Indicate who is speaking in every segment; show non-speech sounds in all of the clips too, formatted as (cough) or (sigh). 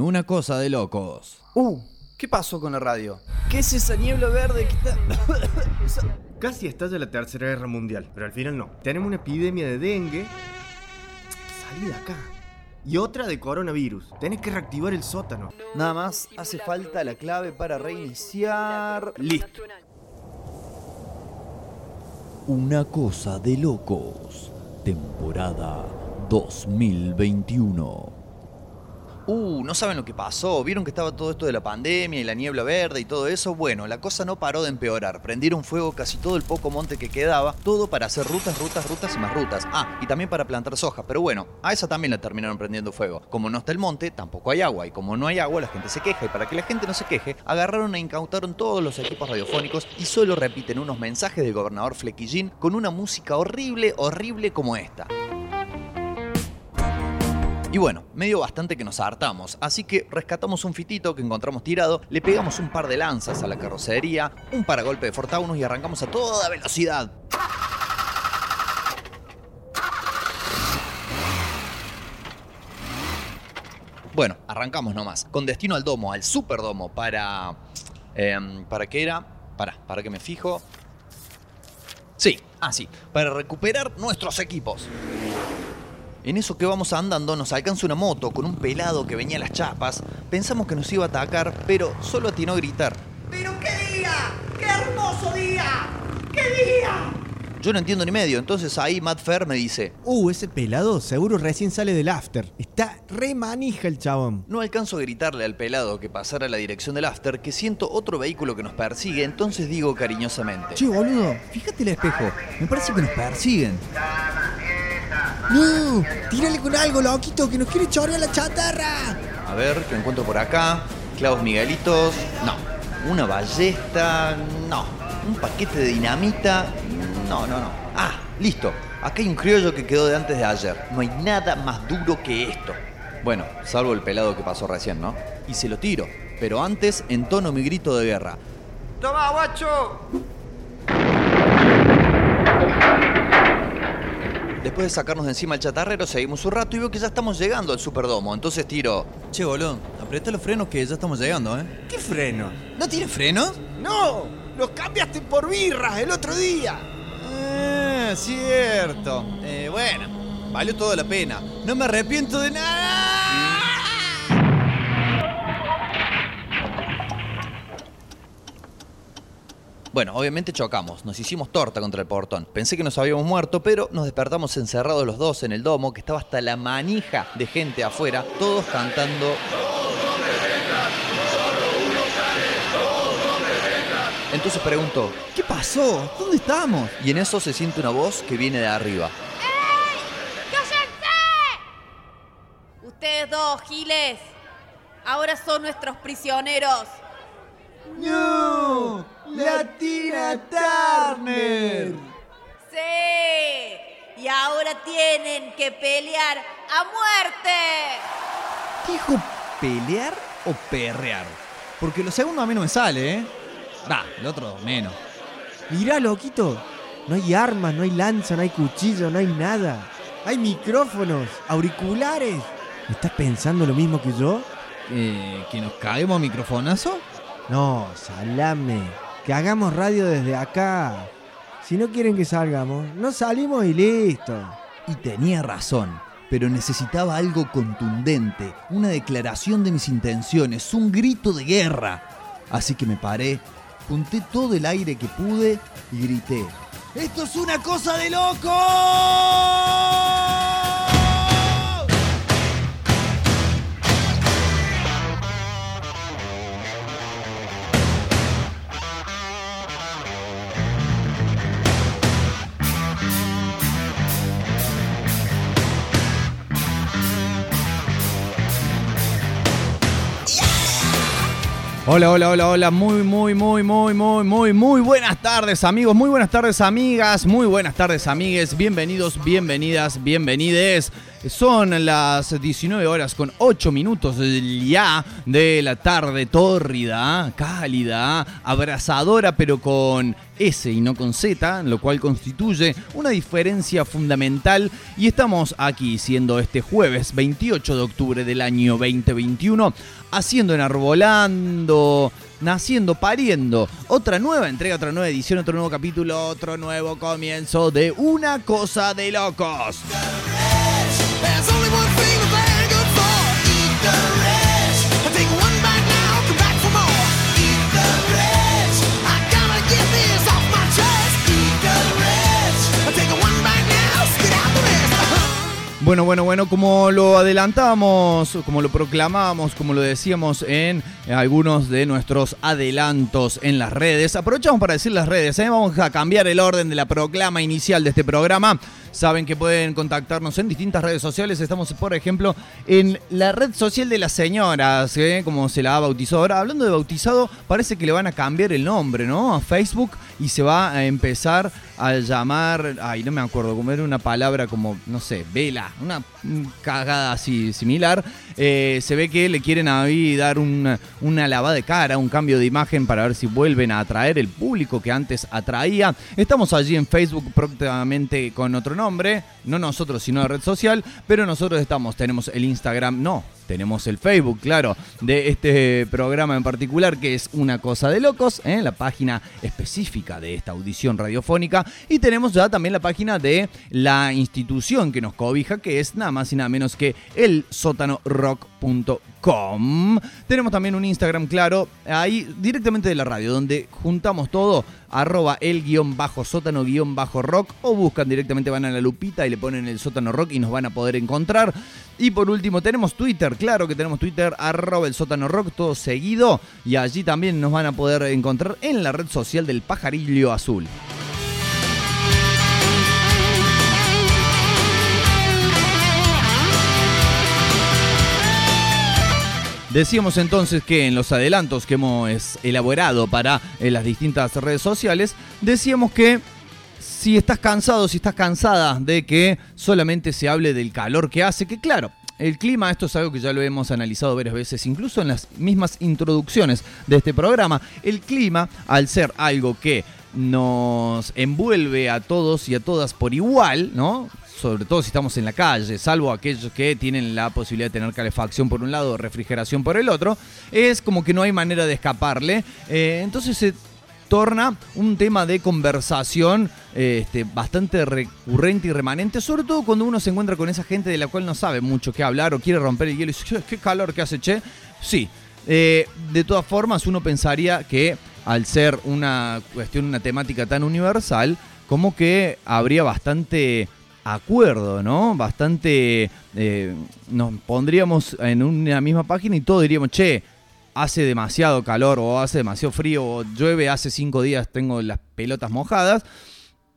Speaker 1: en Una Cosa de Locos.
Speaker 2: Uh, ¿qué pasó con la radio? ¿Qué es esa niebla verde que está...? (laughs)
Speaker 3: Casi estalla la Tercera Guerra Mundial, pero al final no. Tenemos una epidemia de dengue. Salí de acá. Y otra de coronavirus. Tenés que reactivar el sótano.
Speaker 2: Nada más hace falta la clave para reiniciar. Listo.
Speaker 1: Una Cosa de Locos, temporada 2021.
Speaker 4: Uh, no saben lo que pasó. ¿Vieron que estaba todo esto de la pandemia y la niebla verde y todo eso? Bueno, la cosa no paró de empeorar. Prendieron fuego casi todo el poco monte que quedaba, todo para hacer rutas, rutas, rutas y más rutas. Ah, y también para plantar soja, pero bueno, a esa también la terminaron prendiendo fuego. Como no está el monte, tampoco hay agua, y como no hay agua, la gente se queja, y para que la gente no se queje, agarraron e incautaron todos los equipos radiofónicos y solo repiten unos mensajes del gobernador Flequillín con una música horrible, horrible como esta. Y bueno, medio bastante que nos hartamos, así que rescatamos un fitito que encontramos tirado, le pegamos un par de lanzas a la carrocería, un paragolpe de Fortaunus y arrancamos a toda velocidad. Bueno, arrancamos nomás, con destino al domo, al superdomo, para... em, ¿Para qué era? Para, para que me fijo. Sí, ah para recuperar nuestros equipos. En eso que vamos andando nos alcanza una moto con un pelado que venía a las chapas. Pensamos que nos iba a atacar, pero solo atinó a gritar.
Speaker 5: ¡Pero qué día! ¡Qué hermoso día! ¡Qué día!
Speaker 4: Yo no entiendo ni medio, entonces ahí Matt Fair me dice,
Speaker 6: Uh, ese pelado seguro recién sale del after. Está re manija el chabón.
Speaker 4: no alcanzo a gritarle al pelado que pasara a la dirección del after, que siento otro vehículo que nos persigue, entonces digo cariñosamente.
Speaker 1: Che, boludo, fíjate el espejo. Me parece que nos persiguen.
Speaker 6: No, tírale con algo, loquito, que nos quiere chorear la chatarra.
Speaker 4: A ver, ¿qué encuentro por acá? Clavos Miguelitos, no. Una ballesta, no. Un paquete de dinamita, no, no, no. Ah, listo. Acá hay un criollo que quedó de antes de ayer. No hay nada más duro que esto. Bueno, salvo el pelado que pasó recién, ¿no? Y se lo tiro. Pero antes entono mi grito de guerra.
Speaker 3: ¡Toma, guacho!
Speaker 4: Después de sacarnos de encima el chatarrero, seguimos un rato y veo que ya estamos llegando al Superdomo. Entonces tiro.
Speaker 1: Che, boludo, aprieta los frenos que ya estamos llegando, ¿eh?
Speaker 6: ¿Qué freno?
Speaker 1: ¿No tiene frenos?
Speaker 6: No, los cambiaste por birras el otro día.
Speaker 1: Ah, cierto. Eh, bueno, valió toda la pena. No me arrepiento de nada.
Speaker 4: Bueno, obviamente chocamos, nos hicimos torta contra el portón. Pensé que nos habíamos muerto, pero nos despertamos encerrados los dos en el domo, que estaba hasta la manija de gente afuera, todos cantando. Entonces pregunto,
Speaker 1: ¿Qué pasó? ¿Dónde estamos?
Speaker 4: y en eso se siente una voz que viene de arriba.
Speaker 7: ¡Cállense! Ustedes dos, Giles, ahora son nuestros prisioneros.
Speaker 6: No, la Tina Turner.
Speaker 7: Sí, y ahora tienen que pelear a muerte.
Speaker 1: ¿Dijo pelear o perrear? Porque lo segundo a mí no me sale, ¿eh? Va, el otro menos.
Speaker 6: Mirá, loquito. No hay armas, no hay lanza, no hay cuchillo, no hay nada. Hay micrófonos, auriculares. ¿Estás pensando lo mismo que yo?
Speaker 1: Eh, ¿Que nos caemos a microfonazo?
Speaker 6: No, salame. Que hagamos radio desde acá. Si no quieren que salgamos, no salimos y listo.
Speaker 1: Y tenía razón, pero necesitaba algo contundente, una declaración de mis intenciones, un grito de guerra. Así que me paré, junté todo el aire que pude y grité. ¡Esto es una cosa de loco! Hola, hola, hola, hola, muy, muy, muy, muy, muy, muy, muy buenas tardes amigos, muy buenas tardes amigas, muy buenas tardes amigues, bienvenidos, bienvenidas, bienvenides.
Speaker 4: Son las 19 horas con 8 minutos ya de la tarde tórrida, cálida, abrazadora, pero con S y no con Z, lo cual constituye una diferencia fundamental. Y estamos aquí, siendo este jueves 28 de octubre del año 2021, haciendo enarbolando, naciendo, pariendo. Otra nueva entrega, otra nueva edición, otro nuevo capítulo, otro nuevo comienzo de Una Cosa de Locos. Bueno, bueno, bueno, como lo adelantábamos, como lo proclamábamos, como lo decíamos en algunos de nuestros adelantos en las redes, aprovechamos para decir las redes, ¿eh? vamos a cambiar el orden de la proclama inicial de este programa. Saben que pueden contactarnos en distintas redes sociales. Estamos, por ejemplo, en la red social de las señoras, ¿eh? como se la ha bautizado. Ahora, hablando de bautizado, parece que le van a cambiar el nombre, ¿no? A Facebook y se va a empezar a llamar, ay, no me acuerdo, como era una palabra como, no sé, vela, una cagada así similar. Eh, se ve que le quieren ahí dar una, una lavada de cara, un cambio de imagen para ver si vuelven a atraer el público que antes atraía. Estamos allí en Facebook próximamente con otro nombre, no nosotros, sino la red social, pero nosotros estamos, tenemos el Instagram, no, tenemos el Facebook, claro, de este programa en particular, que es Una Cosa de Locos, ¿eh? la página específica de esta audición radiofónica. Y tenemos ya también la página de la institución que nos cobija, que es nada más y nada menos que el sótanorock.com. Tenemos también un Instagram, claro, ahí directamente de la radio, donde juntamos todo, arroba el guion bajo sótano guion bajo rock, o buscan directamente, van a la lupita y le ponen el sótano rock y nos van a poder encontrar. Y por último tenemos Twitter, claro que tenemos Twitter, arroba el sótano rock, todo seguido. Y allí también nos van a poder encontrar en la red social del pajarillo azul. Decíamos entonces que en los adelantos que hemos elaborado para eh, las distintas redes sociales, decíamos que si estás cansado, si estás cansada de que solamente se hable del calor que hace, que claro, el clima, esto es algo que ya lo hemos analizado varias veces, incluso en las mismas introducciones de este programa. El clima, al ser algo que nos envuelve a todos y a todas por igual, ¿no? Sobre todo si estamos en la calle, salvo aquellos que tienen la posibilidad de tener calefacción por un lado, refrigeración por el otro, es como que no hay manera de escaparle. Eh, entonces se torna un tema de conversación este, bastante recurrente y remanente, sobre todo cuando uno se encuentra con esa gente de la cual no sabe mucho qué hablar o quiere romper el hielo y dice, "Che, qué calor que hace, che. Sí, eh, de todas formas uno pensaría que al ser una cuestión, una temática tan universal, como que habría bastante acuerdo, ¿no? Bastante... eh, nos pondríamos en una misma página y todos diríamos, che, hace demasiado calor o hace demasiado frío o llueve, hace cinco días tengo las pelotas mojadas.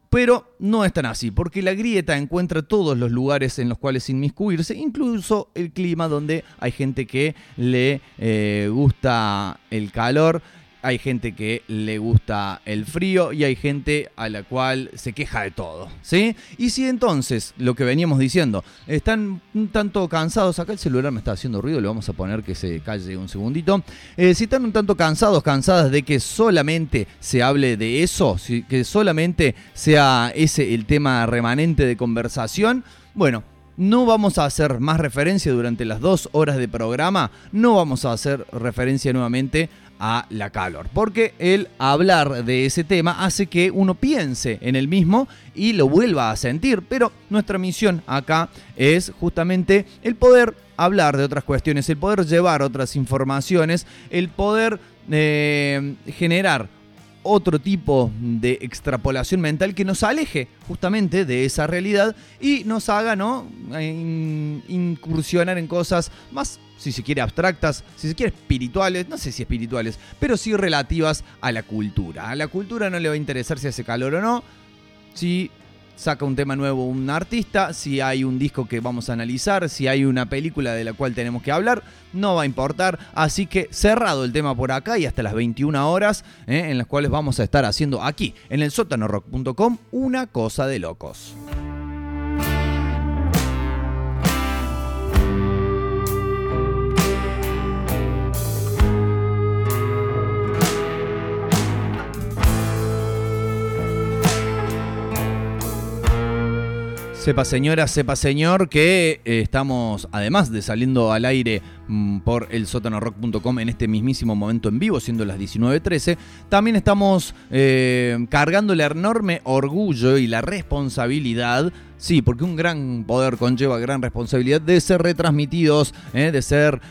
Speaker 4: Pero no es tan así, porque la grieta encuentra todos los lugares en los cuales inmiscuirse, incluso el clima donde hay gente que le eh, gusta el calor, hay gente que le gusta el frío y hay gente a la cual se queja de todo, ¿sí? Y si entonces, lo que veníamos diciendo, están un tanto cansados, acá el celular me está haciendo ruido, le vamos a poner que se calle un segundito, Eh, si están un tanto cansados, cansadas de que solamente se hable de eso, que solamente sea ese el tema remanente de conversación, bueno, no vamos a hacer más referencia durante las dos horas de programa, no vamos a hacer referencia nuevamente a la calor, porque el hablar de ese tema hace que uno piense en el mismo y lo vuelva a sentir, pero nuestra misión acá es justamente el poder hablar de otras cuestiones, el poder llevar otras informaciones, el poder eh, generar otro tipo de extrapolación mental que nos aleje justamente de esa realidad y nos haga ¿no? In- incursionar en cosas más, si se quiere, abstractas, si se quiere, espirituales, no sé si espirituales, pero sí relativas a la cultura. A la cultura no le va a interesar si hace calor o no, si saca un tema nuevo un artista, si hay un disco que vamos a analizar, si hay una película de la cual tenemos que hablar, no va a importar. Así que cerrado el tema por acá y hasta las 21 horas ¿eh? en las cuales vamos a estar haciendo aquí en el sótanorock.com una cosa de locos. Sepa señora, sepa señor que eh, estamos, además de saliendo al aire mm, por el sótanorock.com en este mismísimo momento en vivo, siendo las 19.13, también estamos eh, cargando el enorme orgullo y la responsabilidad Sí, porque un gran poder conlleva gran responsabilidad de ser retransmitidos, eh, de ser,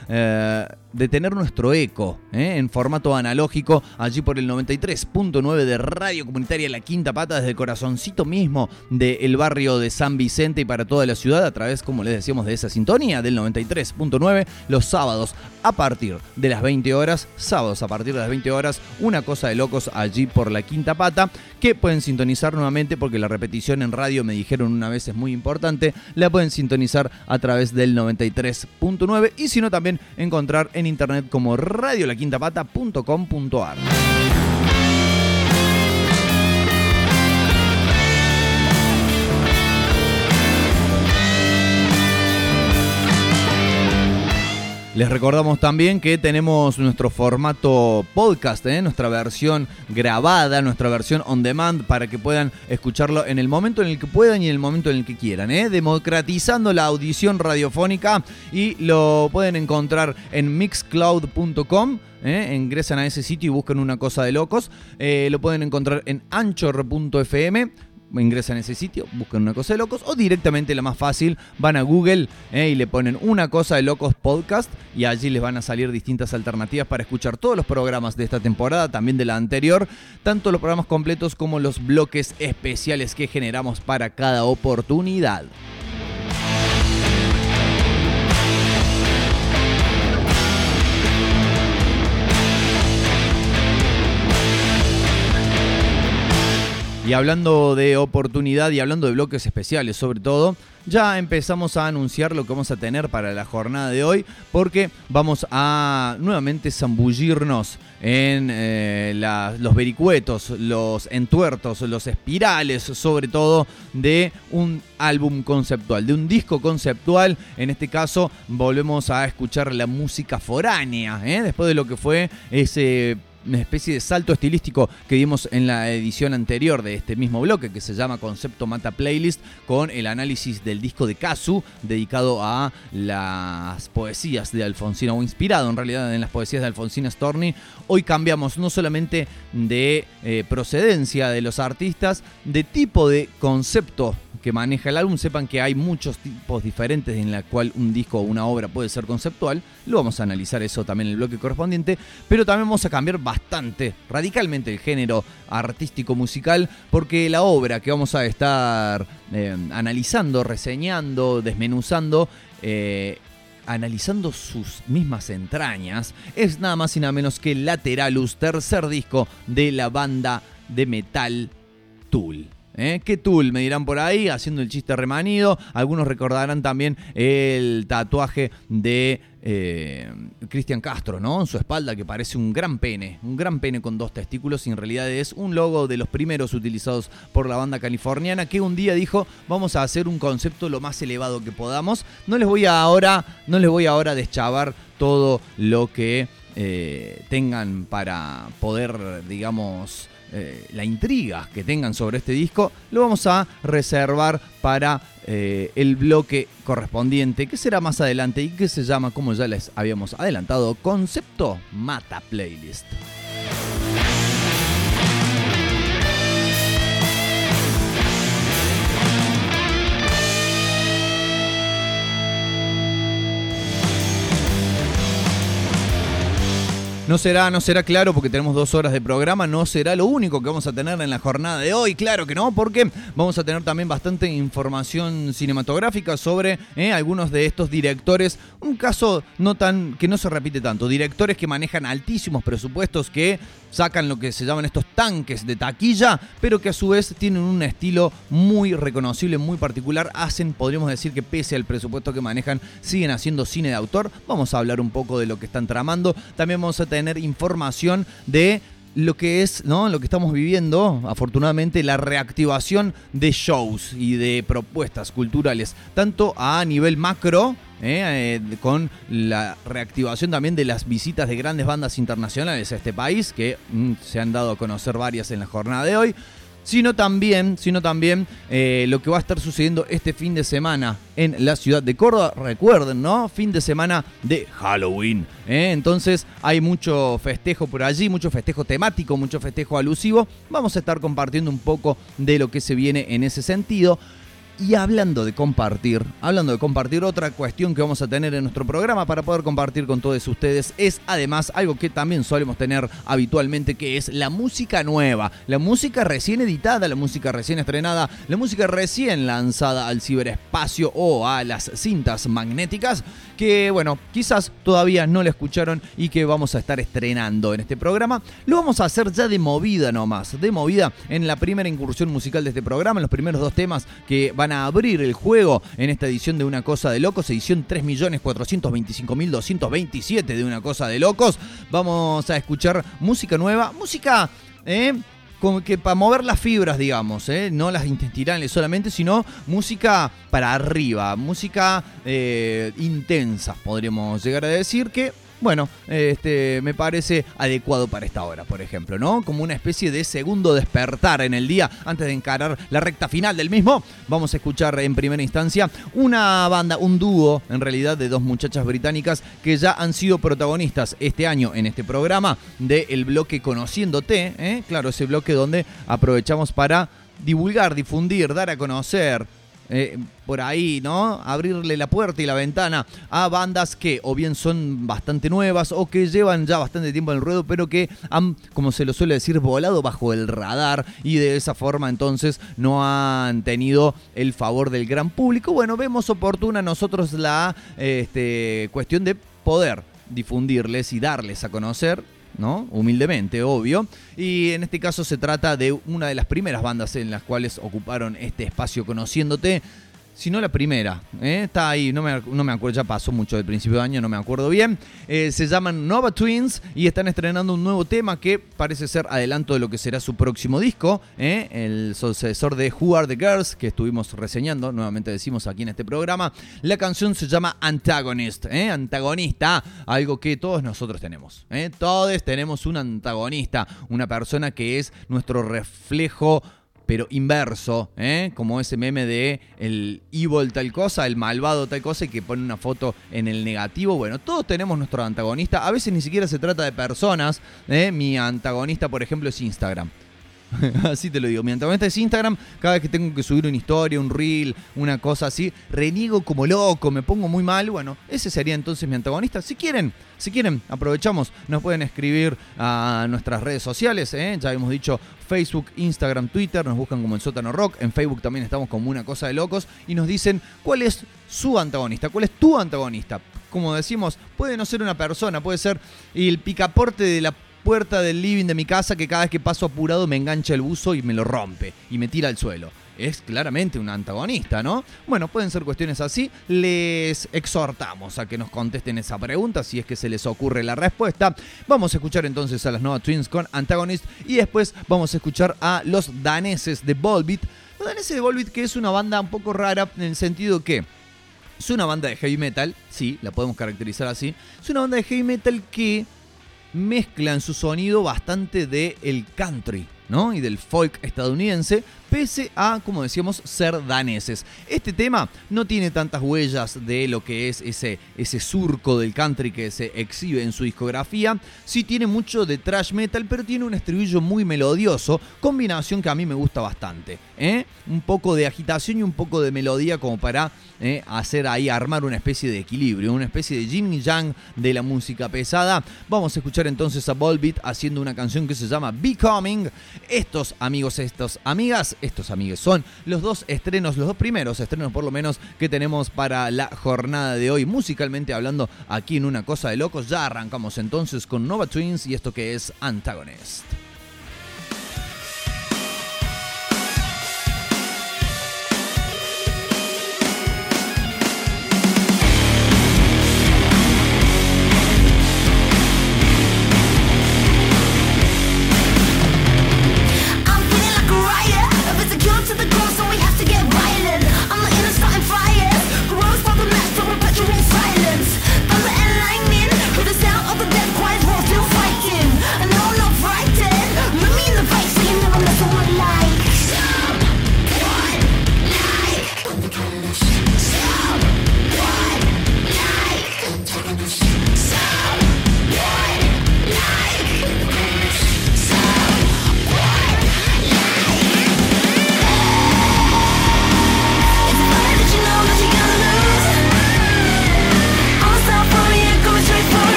Speaker 4: de tener nuestro eco eh, en formato analógico allí por el 93.9 de Radio Comunitaria La Quinta Pata desde el corazoncito mismo del barrio de San Vicente y para toda la ciudad a través, como les decíamos, de esa sintonía del 93.9 los sábados a partir de las 20 horas, sábados a partir de las 20 horas, una cosa de locos allí por La Quinta Pata que pueden sintonizar nuevamente porque la repetición en radio me dijeron una vez es muy importante, la pueden sintonizar a través del 93.9 y si no también encontrar en internet como radiolaquintapata.com.ar. Les recordamos también que tenemos nuestro formato podcast, ¿eh? nuestra versión grabada, nuestra versión on demand para que puedan escucharlo en el momento en el que puedan y en el momento en el que quieran, ¿eh? democratizando la audición radiofónica y lo pueden encontrar en mixcloud.com. ¿eh? ingresan a ese sitio y buscan una cosa de locos. Lo pueden encontrar en anchor.fm ingresan a ese sitio, buscan una cosa de locos o directamente la más fácil, van a Google eh, y le ponen una cosa de locos podcast y allí les van a salir distintas alternativas para escuchar todos los programas de esta temporada, también de la anterior, tanto los programas completos como los bloques especiales que generamos para cada oportunidad. Y hablando de oportunidad y hablando de bloques especiales sobre todo, ya empezamos a anunciar lo que vamos a tener para la jornada de hoy, porque vamos a nuevamente zambullirnos en eh, los vericuetos, los entuertos, los espirales, sobre todo de un álbum conceptual, de un disco conceptual. En este caso, volvemos a escuchar la música foránea, ¿eh? después de lo que fue ese una especie de salto estilístico que dimos en la edición anterior de este mismo bloque que se llama Concepto Mata Playlist con el análisis del disco de Kazu dedicado a las poesías de Alfonsina o inspirado en realidad en las poesías de Alfonsina Storni. Hoy cambiamos no solamente de eh, procedencia de los artistas, de tipo de concepto que maneja el álbum, sepan que hay muchos tipos diferentes en la cual un disco o una obra puede ser conceptual. Lo vamos a analizar eso también en el bloque correspondiente, pero también vamos a cambiar bastante, radicalmente el género artístico musical, porque la obra que vamos a estar eh, analizando, reseñando, desmenuzando, eh, analizando sus mismas entrañas, es nada más y nada menos que Lateralus, tercer disco de la banda de metal Tool. ¿Eh? ¿Qué Tool? Me dirán por ahí, haciendo el chiste remanido. Algunos recordarán también el tatuaje de eh, Cristian Castro, ¿no? En su espalda, que parece un gran pene. Un gran pene con dos testículos y en realidad es un logo de los primeros utilizados por la banda californiana que un día dijo, vamos a hacer un concepto lo más elevado que podamos. No les voy ahora, no les voy ahora a deschavar todo lo que eh, tengan para poder, digamos, eh, la intriga que tengan sobre este disco, lo vamos a reservar para eh, el bloque correspondiente, que será más adelante y que se llama, como ya les habíamos adelantado, Concepto Mata Playlist. No será, no será claro porque tenemos dos horas de programa, no será lo único que vamos a tener en la jornada de hoy, claro que no, porque vamos a tener también bastante información cinematográfica sobre eh, algunos de estos directores, un caso no tan que no se repite tanto, directores que manejan altísimos presupuestos que sacan lo que se llaman estos tanques de taquilla, pero que a su vez tienen un estilo muy reconocible, muy particular, hacen, podríamos decir que pese al presupuesto que manejan, siguen haciendo cine de autor. Vamos a hablar un poco de lo que están tramando, también vamos a tener información de lo que es, ¿no? Lo que estamos viviendo, afortunadamente, la reactivación de shows y de propuestas culturales, tanto a nivel macro, ¿eh? Eh, con la reactivación también de las visitas de grandes bandas internacionales a este país, que mm, se han dado a conocer varias en la jornada de hoy, sino también, sino también eh, lo que va a estar sucediendo este fin de semana en la ciudad de Córdoba. Recuerden, ¿no? Fin de semana de Halloween. Entonces hay mucho festejo por allí, mucho festejo temático, mucho festejo alusivo. Vamos a estar compartiendo un poco de lo que se viene en ese sentido. Y hablando de compartir, hablando de compartir, otra cuestión que vamos a tener en nuestro programa para poder compartir con todos ustedes es además algo que también solemos tener habitualmente, que es la música nueva, la música recién editada, la música recién estrenada, la música recién lanzada al ciberespacio o a las cintas magnéticas, que bueno, quizás todavía no la escucharon y que vamos a estar estrenando en este programa. Lo vamos a hacer ya de movida nomás, de movida en la primera incursión musical de este programa, en los primeros dos temas que van a abrir el juego en esta edición de Una Cosa de Locos, edición 3.425.227 de Una Cosa de Locos. Vamos a escuchar música nueva, música... ¿eh? como que para mover las fibras, digamos, ¿eh? no las intestinales solamente, sino música para arriba, música eh, intensa, podríamos llegar a decir que bueno, este, me parece adecuado para esta hora, por ejemplo, ¿no? Como una especie de segundo despertar en el día antes de encarar la recta final del mismo. Vamos a escuchar en primera instancia una banda, un dúo, en realidad, de dos muchachas británicas que ya han sido protagonistas este año en este programa del bloque Conociéndote, ¿eh? Claro, ese bloque donde aprovechamos para divulgar, difundir, dar a conocer eh, por ahí, ¿no? Abrirle la puerta y la ventana a bandas que o bien son bastante nuevas o que llevan ya bastante tiempo en el ruedo, pero que han, como se lo suele decir, volado bajo el radar y de esa forma entonces no han tenido el favor del gran público. Bueno, vemos oportuna nosotros la este, cuestión de poder difundirles y darles a conocer ¿no? Humildemente, obvio. Y en este caso se trata de una de las primeras bandas en las cuales ocuparon este espacio conociéndote. Si no la primera, ¿eh? está ahí, no me, no me acuerdo, ya pasó mucho del principio de año, no me acuerdo bien. Eh, se llaman Nova Twins y están estrenando un nuevo tema que parece ser adelanto de lo que será su próximo disco, ¿eh? el sucesor de Who Are the Girls, que estuvimos reseñando, nuevamente decimos aquí en este programa. La canción se llama Antagonist, antagonista, algo que todos nosotros tenemos. Todos tenemos un antagonista, una persona que es nuestro reflejo pero inverso, ¿eh? como ese meme de el evil tal cosa, el malvado tal cosa y que pone una foto en el negativo. Bueno, todos tenemos nuestro antagonista. A veces ni siquiera se trata de personas. ¿eh? Mi antagonista, por ejemplo, es Instagram. (laughs) así te lo digo. Mi antagonista es Instagram. Cada vez que tengo que subir una historia, un reel, una cosa así, reniego como loco, me pongo muy mal. Bueno, ese sería entonces mi antagonista. Si quieren, si quieren, aprovechamos. Nos pueden escribir a nuestras redes sociales. ¿eh? Ya hemos dicho Facebook, Instagram, Twitter. Nos buscan como el sótano rock. En Facebook también estamos como una cosa de locos. Y nos dicen cuál es su antagonista, cuál es tu antagonista. Como decimos, puede no ser una persona, puede ser el picaporte de la puerta del living de mi casa que cada vez que paso apurado me engancha el buzo y me lo rompe y me tira al suelo. Es claramente un antagonista, ¿no? Bueno, pueden ser cuestiones así. Les exhortamos a que nos contesten esa pregunta si es que se les ocurre la respuesta. Vamos a escuchar entonces a las Nova Twins con Antagonist y después vamos a escuchar a los daneses de Volbeat. Los daneses de Volbeat que es una banda un poco rara en el sentido que es una banda de heavy metal, sí, la podemos caracterizar así. Es una banda de heavy metal que mezcla en su sonido bastante de el country, ¿no? Y del folk estadounidense, pese a, como decíamos, ser daneses. Este tema no tiene tantas huellas de lo que es ese, ese surco del country que se exhibe en su discografía. Sí tiene mucho de thrash metal, pero tiene un estribillo muy melodioso, combinación que a mí me gusta bastante. ¿eh? Un poco de agitación y un poco de melodía como para ¿eh? hacer ahí, armar una especie de equilibrio, una especie de yin y yang de la música pesada. Vamos a escuchar entonces a Volbeat haciendo una canción que se llama Becoming. Estos amigos, estos amigas, estos amigos son los dos estrenos, los dos primeros estrenos por lo menos que tenemos para la jornada de hoy, musicalmente hablando aquí en Una Cosa de Locos. Ya arrancamos entonces con Nova Twins y esto que es Antagonist.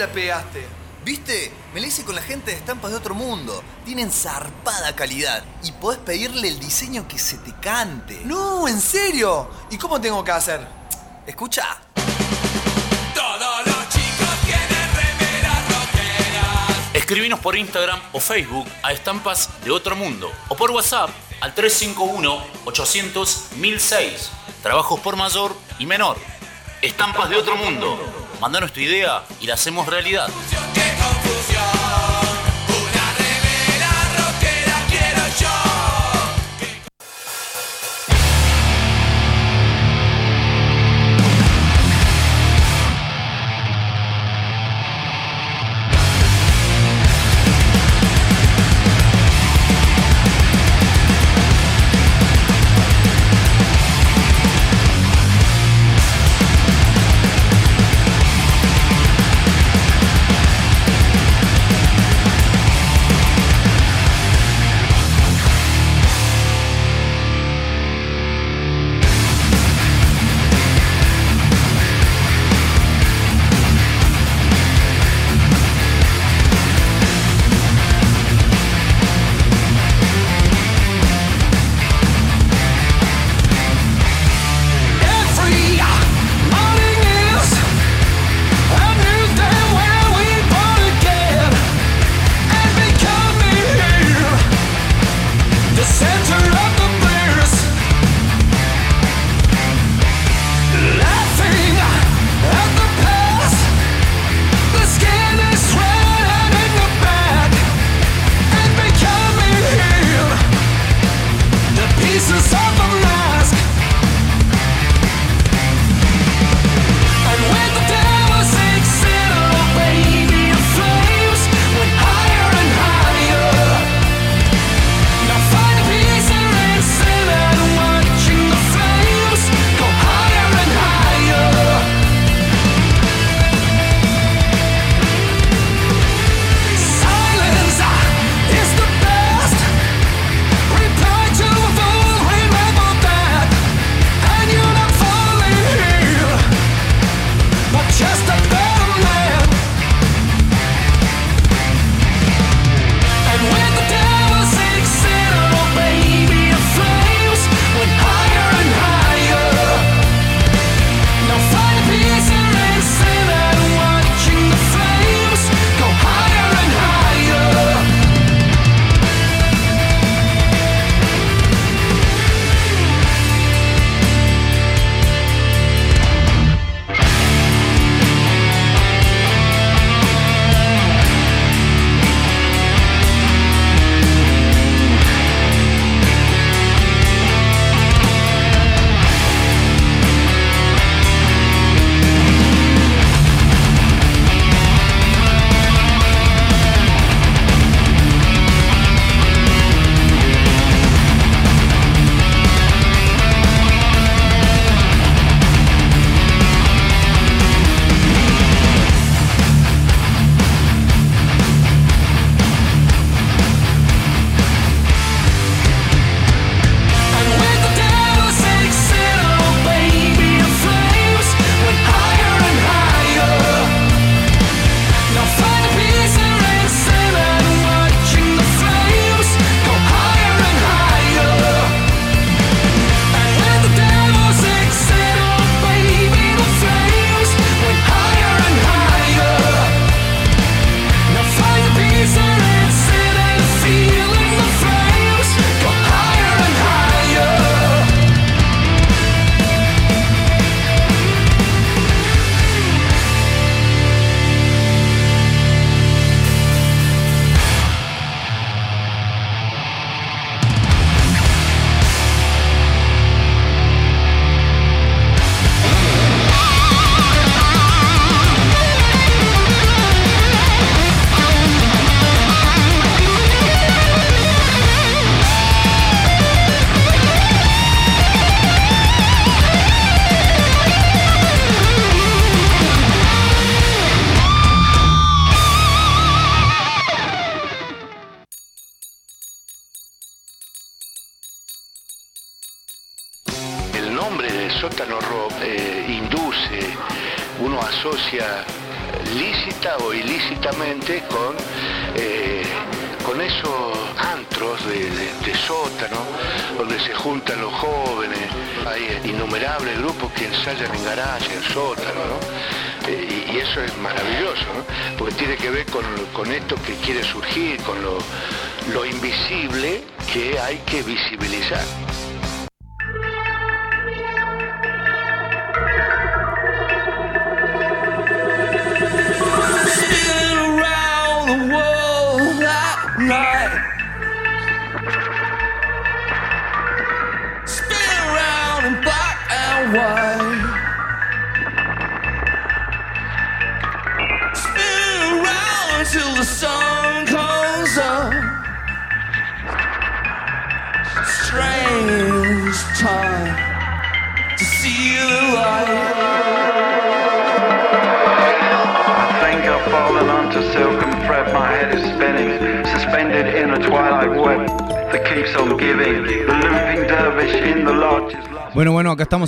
Speaker 8: La pegaste?
Speaker 9: ¿Viste? Me la hice con la gente de Estampas de Otro Mundo. Tienen zarpada calidad y podés pedirle el diseño que se te cante.
Speaker 8: No, ¿en serio? ¿Y cómo tengo que hacer?
Speaker 9: Escucha.
Speaker 10: Todos los chicos tienen remeras rockeras.
Speaker 11: Escribinos por Instagram o Facebook a Estampas de Otro Mundo o por WhatsApp al 351-800-1006. Trabajos por mayor y menor. Estampas de Otro Mundo. Mandanos tu idea y la hacemos realidad.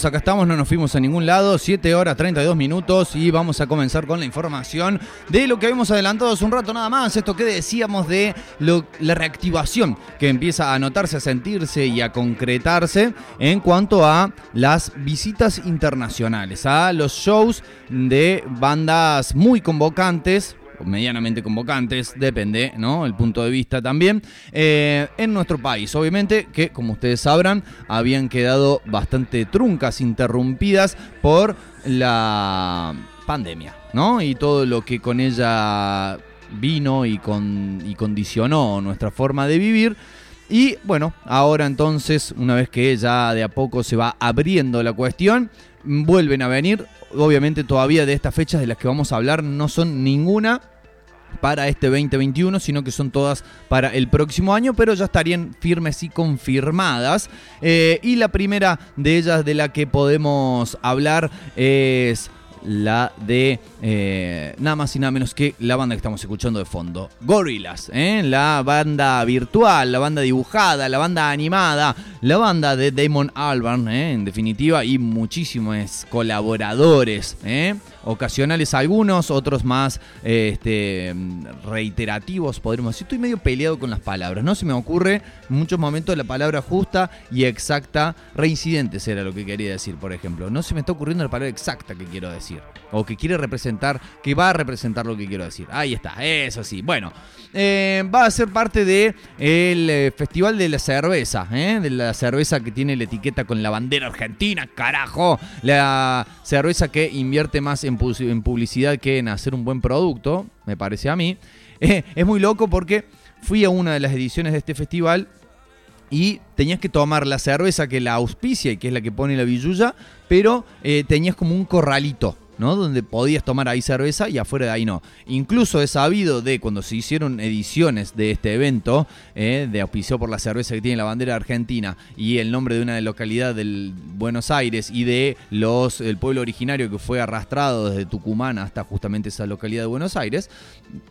Speaker 4: Acá estamos, no nos fuimos a ningún lado, 7 horas 32 minutos y vamos a comenzar con la información de lo que habíamos adelantado hace un rato nada más, esto que decíamos de lo- la reactivación que empieza a notarse, a sentirse y a concretarse en cuanto a las visitas internacionales, a los shows de bandas muy convocantes, medianamente convocantes, depende, ¿no? El punto de vista también. eh, en nuestro país, obviamente, que como ustedes sabrán, habían quedado bastante truncas, interrumpidas por la pandemia, ¿no? Y todo lo que con ella vino y, con, y condicionó nuestra forma de vivir. Y bueno, ahora entonces, una vez que ya de a poco se va abriendo la cuestión, vuelven a venir. Obviamente todavía de estas fechas de las que vamos a hablar no son ninguna para este 2021, sino que son todas para el próximo año, pero ya estarían firmes y confirmadas. Eh, y la primera de ellas de la que podemos hablar es la de eh, nada más y nada menos que la banda que estamos escuchando de fondo, Gorillaz, ¿eh? la banda virtual, la banda dibujada, la banda animada, la banda de Damon Albarn, ¿eh? en definitiva, y muchísimos colaboradores. Ocasionales algunos, otros más eh, este, reiterativos, podríamos decir. Estoy medio peleado con las palabras, no se me ocurre en muchos momentos la palabra justa y exacta, reincidentes era lo que quería decir, por ejemplo. No se me está ocurriendo la palabra exacta que quiero decir, o que quiere representar, que va a representar lo que quiero decir. Ahí está, eso sí. Bueno, eh, va a ser parte del Festival de la Cerveza, ¿eh? de la cerveza que tiene la etiqueta con la bandera argentina, carajo. La cerveza que invierte más en, en publicidad que en hacer un buen producto, me parece a mí. (laughs) Eh, es muy loco porque fui a una de las ediciones de este festival y tenías que tomar la cerveza que la auspicia y que es la que pone la billulla, pero eh, tenías como un corralito. Donde podías tomar ahí cerveza y afuera de ahí no. Incluso he sabido de cuando se hicieron ediciones de este evento, eh, de auspicio por la cerveza que tiene la bandera argentina y el nombre de una localidad del Buenos Aires y de los el pueblo originario que fue arrastrado desde Tucumán hasta justamente esa localidad de Buenos Aires.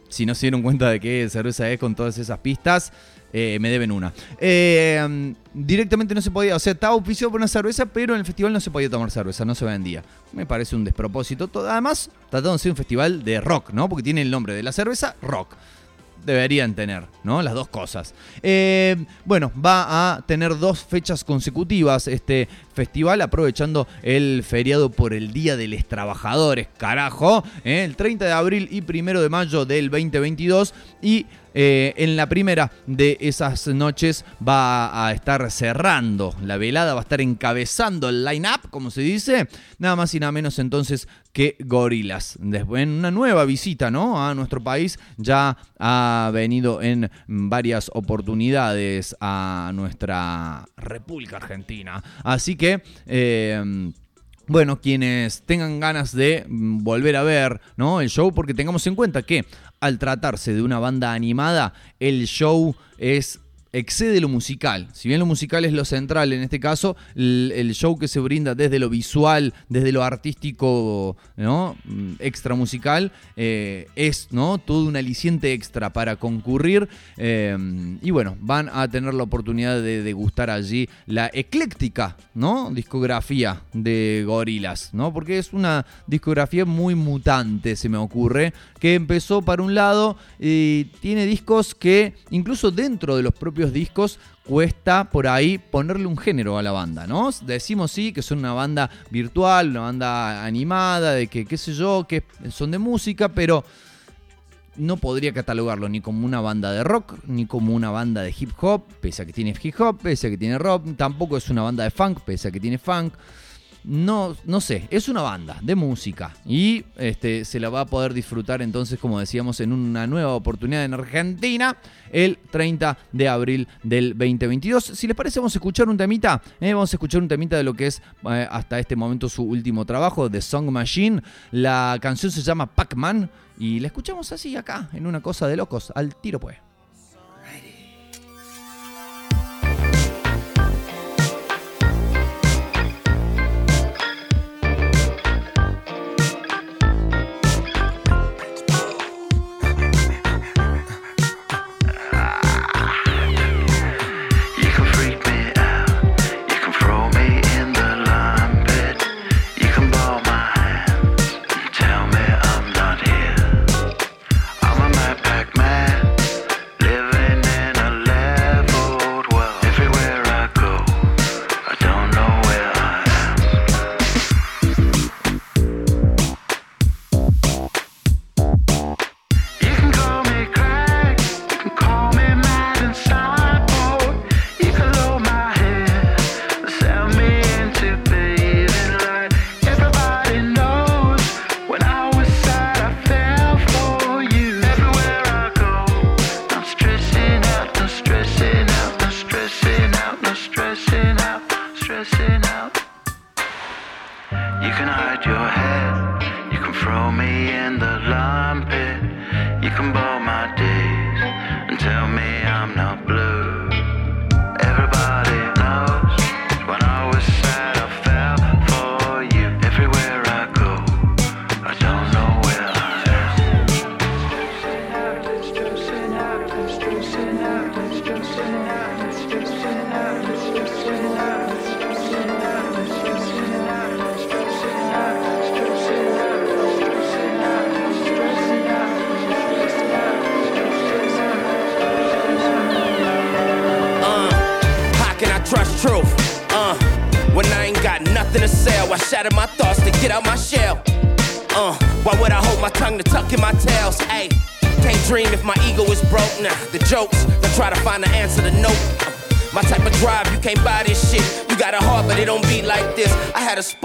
Speaker 4: Si no se dieron cuenta de qué cerveza es con todas esas pistas, eh, me deben una. Eh, directamente no se podía, o sea, estaba auspiciado por una cerveza, pero en el festival no se podía tomar cerveza, no se vendía. Me parece un despropósito. Todo- Además, tratando de ser un festival de rock, ¿no? Porque tiene el nombre de la cerveza, rock. Deberían tener, ¿no? Las dos cosas. Eh, bueno, va a tener dos fechas consecutivas este festival, aprovechando el feriado por el Día de los Trabajadores, carajo. ¿eh? El 30 de abril y 1 de mayo del 2022. Y eh, en la primera de esas noches va a estar cerrando la velada, va a estar encabezando el line-up, como se dice, nada más y nada menos entonces que Gorilas. Después, en una nueva visita ¿no? a nuestro país, ya ha venido en varias oportunidades a nuestra República Argentina. Así que... eh, bueno, quienes tengan ganas de mm, volver a ver ¿no? el show, porque tengamos en cuenta que al tratarse de una banda animada, el show es
Speaker 12: excede lo musical. Si bien lo musical es lo central en este caso, el, show que se brinda desde lo visual, desde lo artístico, ¿no? Mm, extra musical, eh, es ¿no? todo un aliciente extra para concurrir. eh, y bueno, van a tener la oportunidad de degustar allí la ecléctica ¿no? discografía de Gorilas, ¿no? porque es una discografía muy mutante, se me ocurre, que empezó para un lado y tiene discos que incluso dentro de los propios discos cuesta por ahí ponerle un género a la banda, ¿no? Decimos sí que son una banda virtual, una banda animada, de que qué sé yo, que son de música, pero no podría catalogarlo ni como una banda de rock, ni como una banda de hip hop, pese a que tiene hip hop, pese a que tiene rock, tampoco es una banda de funk, pese a que tiene funk. No, no sé, es una banda de música y este, se la va a poder disfrutar entonces, como decíamos, en una nueva oportunidad en Argentina el 30 de abril del 2022. Si les parece, vamos a escuchar un temita, eh, vamos a escuchar un temita de lo que es eh, hasta este momento su último trabajo, The Song Machine. La canción se llama Pac-Man y la escuchamos así acá, en una cosa de locos, al tiro pues.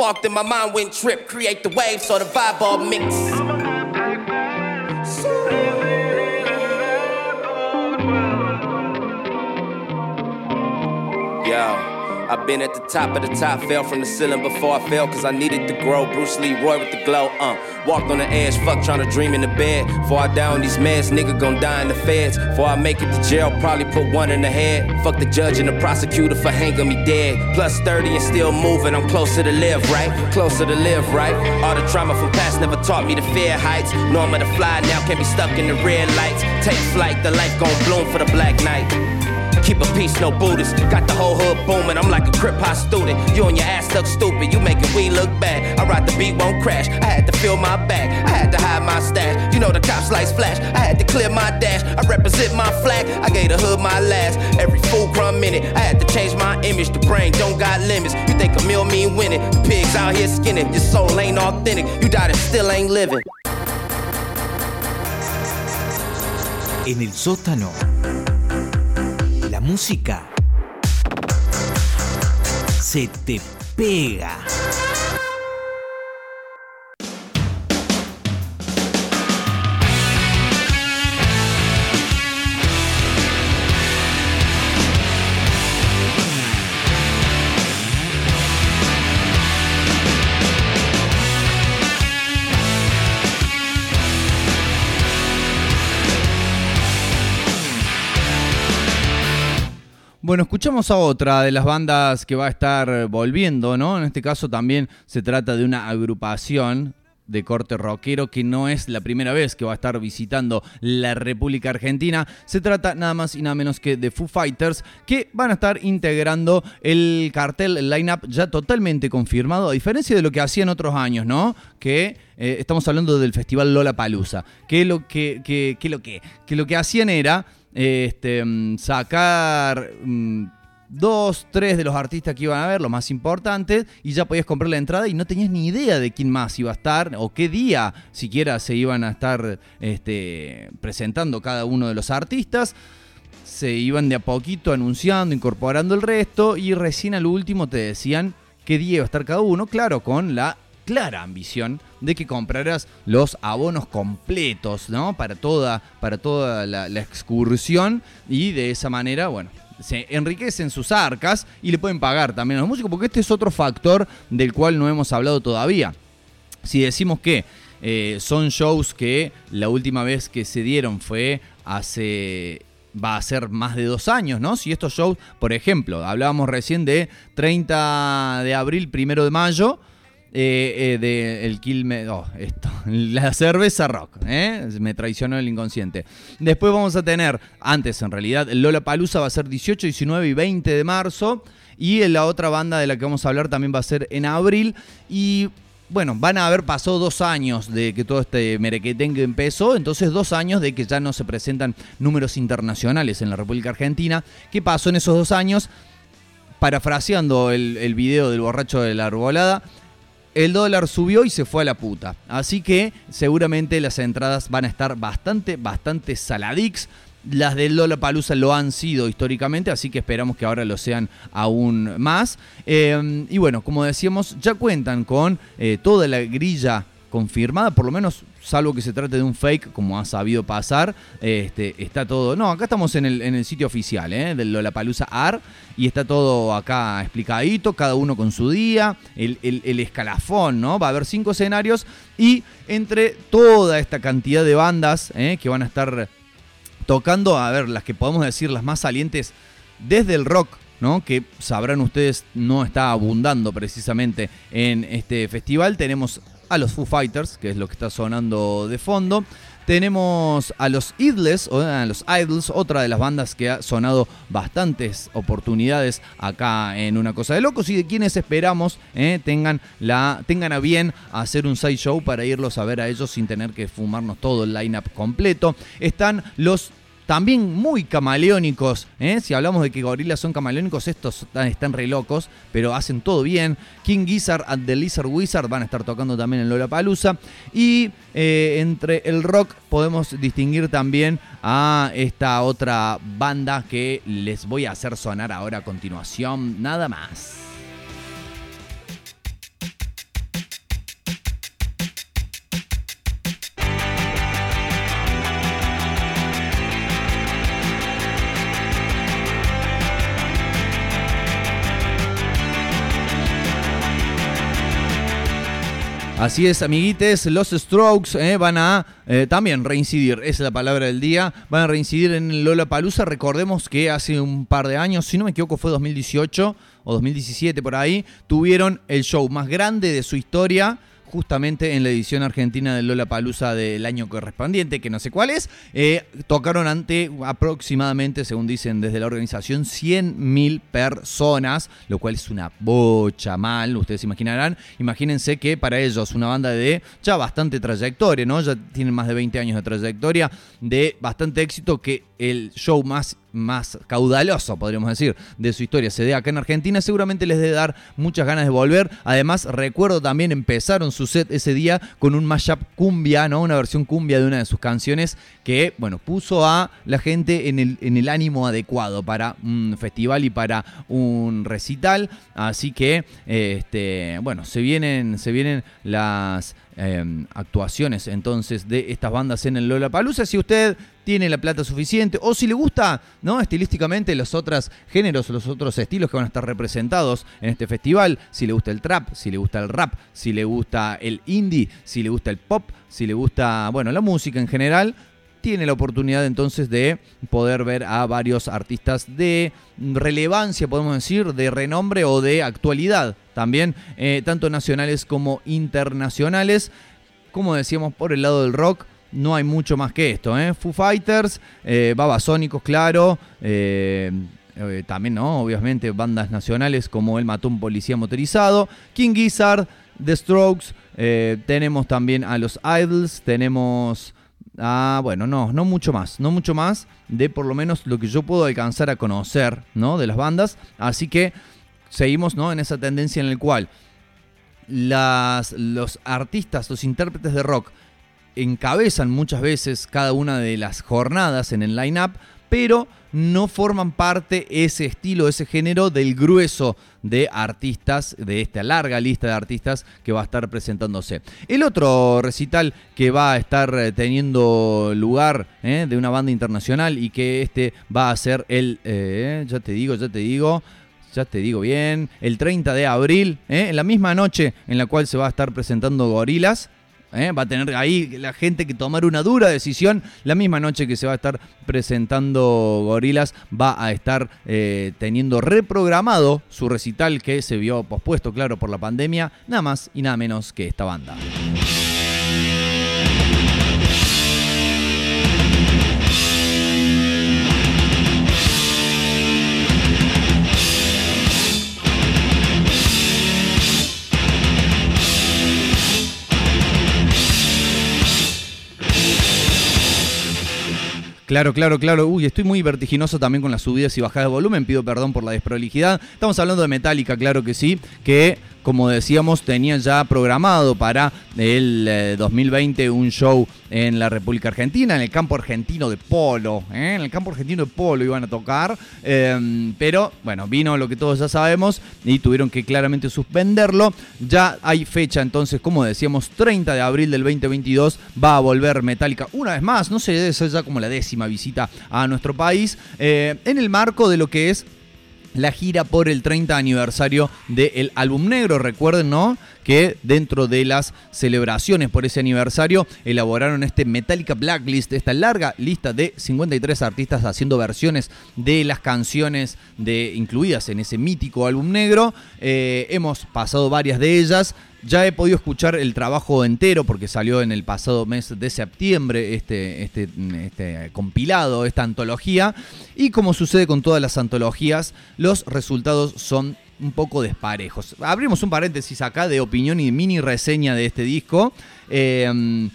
Speaker 13: I
Speaker 14: had a spark, then my mind went trip. Create the wave, so the vibe all mix. I've been at the top of the top, fell from the ceiling before I fell, cause I needed to grow. Bruce Lee, Roy with the glow, uh. Walked on the edge, fuck trying to dream in the bed. Before I die on these meds, nigga gon' die in the feds. Before I make it to jail, probably put one in the head. Fuck the judge and the prosecutor for hanging me dead. Plus 30 and still moving, I'm closer to live, right? Closer to live, right? All the trauma from past never taught me to fear heights. I'm to fly now, can't be stuck in the red lights. Take flight, the life gon' bloom for the black night. Keep a peace, no Buddhist. Got the whole hood booming. I'm like a crip hop student. You and your ass stuck stupid. You making we look bad. I ride the beat, won't crash. I had to fill my bag. I had to hide my stash. You know the cops lights flash. I had to clear my dash. I represent my flag. I gave the hood my last. Every full crumb minute. I had to change my image. The brain don't got limits. You think a meal mean winning? The pigs out here skinning. Your soul ain't authentic. You died and still ain't living.
Speaker 15: En el sótano. Música se te pega.
Speaker 4: Escuchamos a otra de las bandas que va a estar volviendo, ¿no? En este caso también se trata de una agrupación de corte rockero que no es la primera vez que va a estar visitando la República Argentina. Se trata nada más y nada menos que de Foo Fighters que van a estar integrando el cartel, el lineup ya totalmente confirmado, a diferencia de lo que hacían otros años, ¿no? Que eh, estamos hablando del festival Lola Palusa, que lo que, que, lo que, que lo que hacían era este, mm, sacar mm, dos, tres de los artistas que iban a ver, los más importantes, y ya podías comprar la entrada y no tenías ni idea de quién más iba a estar o qué día siquiera se iban a estar este, presentando cada uno de los artistas. Se iban de a poquito anunciando, incorporando el resto y recién al último te decían qué día iba a estar cada uno, claro, con la clara ambición de que compraras los abonos completos, ¿no? Para toda, para toda la, la excursión y de esa manera, bueno, se enriquecen sus arcas y le pueden pagar también a los músicos, porque este es otro factor del cual no hemos hablado todavía. Si decimos que eh, son shows que la última vez que se dieron fue hace va a ser más de dos años, ¿no? Si estos shows, por ejemplo, hablábamos recién de 30 de abril, primero de mayo, eh, eh, de el Quilme, oh, esto, (laughs) la cerveza rock, ¿eh? me traicionó el inconsciente. Después vamos a tener, antes en realidad, Lola Palusa va a ser 18, 19 y 20 de marzo. Y la otra banda de la que vamos a hablar también va a ser en abril. Y bueno, van a haber pasado dos años de que todo este merequetengue empezó, entonces dos años de que ya no se presentan números internacionales en la República Argentina. ¿Qué pasó en esos dos años? Parafraseando el, el video del borracho de la arbolada, el dólar subió y se fue a la puta. Así que seguramente las entradas van a estar bastante, bastante saladix. Las del Lola Palusa lo han sido históricamente, así que esperamos que ahora lo sean aún más. Eh, y bueno, como decíamos, ya cuentan con eh, toda la grilla confirmada, por lo menos salvo que se trate de un fake, como ha sabido pasar, este, está todo... No, acá estamos en el, en el sitio oficial ¿eh? del Lollapalooza AR y está todo acá explicadito, cada uno con su día, el, el- el escalafón, ¿no? Va a haber cinco escenarios y entre toda esta cantidad de bandas ¿eh? que van a estar tocando, a ver, las que podemos decir las más salientes desde el rock, ¿no? Que sabrán ustedes, no está abundando precisamente en este festival. Tenemos a los Foo Fighters, que es lo que está sonando de fondo. Tenemos a los Idles, o a los Idols, otra de las bandas que ha sonado bastantes oportunidades acá en Una Cosa de Locos y de quienes esperamos eh, tengan, la, tengan a bien hacer un side show para irlos a ver a ellos sin tener que fumarnos todo el lineup completo. Están los también muy camaleónicos. ¿eh? Si hablamos de que gorilas son camaleónicos, estos están, re locos, pero hacen todo bien. King Gizzard and the Lizard Wizard van a estar tocando también en Lollapalooza. Y eh, entre el rock podemos distinguir también a esta otra banda que les voy a hacer sonar ahora a continuación, nada más. Así es, amiguites, los Strokes eh, van a eh, también reincidir, es la palabra del día, van a reincidir en Lola Palusa. Recordemos que hace un par de años, si no me equivoco, fue 2018 o 2017 por ahí, tuvieron el show más grande de su historia. Justamente en la edición argentina del Lola Palusa del año correspondiente, que no sé cuál es, eh, tocaron ante aproximadamente, según dicen desde la organización, 100.000 personas, lo cual es una bocha mal, ustedes imaginarán. Imagínense que para ellos, una banda de ya bastante trayectoria, ¿no? Ya tienen más de 20 años de trayectoria, de bastante éxito, que el show más, más caudaloso, podríamos decir, de su historia se dé acá en Argentina, seguramente les debe dar muchas ganas de volver. Además, recuerdo también empezaron su set ese día con un mashup cumbia, ¿no? Una versión cumbia de una de sus canciones que, bueno, puso a la gente en el, en el ánimo adecuado para un festival y para un recital. Así que, este, bueno, se vienen, se vienen las eh, actuaciones entonces de estas bandas en el Lollapalooza. Si usted tiene la plata suficiente o si le gusta, ¿no? Estilísticamente los otros géneros, los otros estilos que van a estar representados en este festival, si le gusta el trap, si le gusta el rap, si le gusta el indie, si le gusta el pop, si le gusta, bueno, la música en general, tiene la oportunidad entonces de poder ver a varios artistas de relevancia, podemos decir, de renombre o de actualidad también, eh, tanto nacionales como internacionales. Como decíamos, por el lado del rock, no hay mucho más que esto. ¿eh? Foo Fighters, eh, Babasónicos, claro. eh, también, ¿no? Obviamente, bandas nacionales como El Matón Policía Motorizado, King Gizzard, The Strokes. tenemos también a los Idols. Tenemos. Ah, bueno, no, no mucho más, no mucho más de por lo menos lo que yo puedo alcanzar a conocer, ¿no? De las bandas. Así que seguimos, ¿no? En esa tendencia en la cual las, los artistas, los intérpretes de rock encabezan muchas veces cada una de las jornadas en el line-up, pero no forman parte ese estilo, ese género del grueso de artistas, de esta larga lista de artistas que va a estar presentándose. El otro recital que va a estar eh, teniendo lugar eh, de una banda internacional y que este va a ser el, eh, ya te digo, ya te digo, ya te digo bien, el 30 de abril, en la misma noche en la cual se va a estar presentando Gorilas. ¿Eh? Va a tener ahí la gente que tomar una dura decisión. La misma noche que se va a estar presentando Gorilas, va a estar eh, teniendo reprogramado su recital que se vio pospuesto, claro, por la pandemia. Nada más y nada menos que esta banda. Claro, claro, claro. Uy, estoy muy vertiginoso también con las subidas y bajadas de volumen. Pido perdón por la desprolijidad. Estamos hablando de Metallica, claro que sí, que como decíamos tenía ya programado para el eh, 2020 un show en la República Argentina, en el campo argentino de polo. ¿eh? En el campo argentino de polo iban a tocar. eh, pero bueno, vino lo que todos ya sabemos y tuvieron que claramente suspenderlo. Ya hay fecha entonces, como decíamos, 30 de abril del 2022 va a volver Metallica una vez más. No sé, debe ser ya como la décima visita a nuestro país. eh, en el marco de lo que es la gira por el 30 aniversario del álbum negro. Recuerden, ¿no? Que dentro de las celebraciones por ese aniversario elaboraron este Metallica Blacklist, esta larga lista de 53 artistas haciendo versiones de las canciones de, incluidas en ese mítico álbum negro. Eh, hemos pasado varias de ellas. Ya he podido escuchar el trabajo entero porque salió en el pasado mes de septiembre este, este, este compilado, esta antología. Y como sucede con todas las antologías, los resultados son un poco desparejos. Abrimos un paréntesis acá de opinión y mini reseña de este disco. Eh,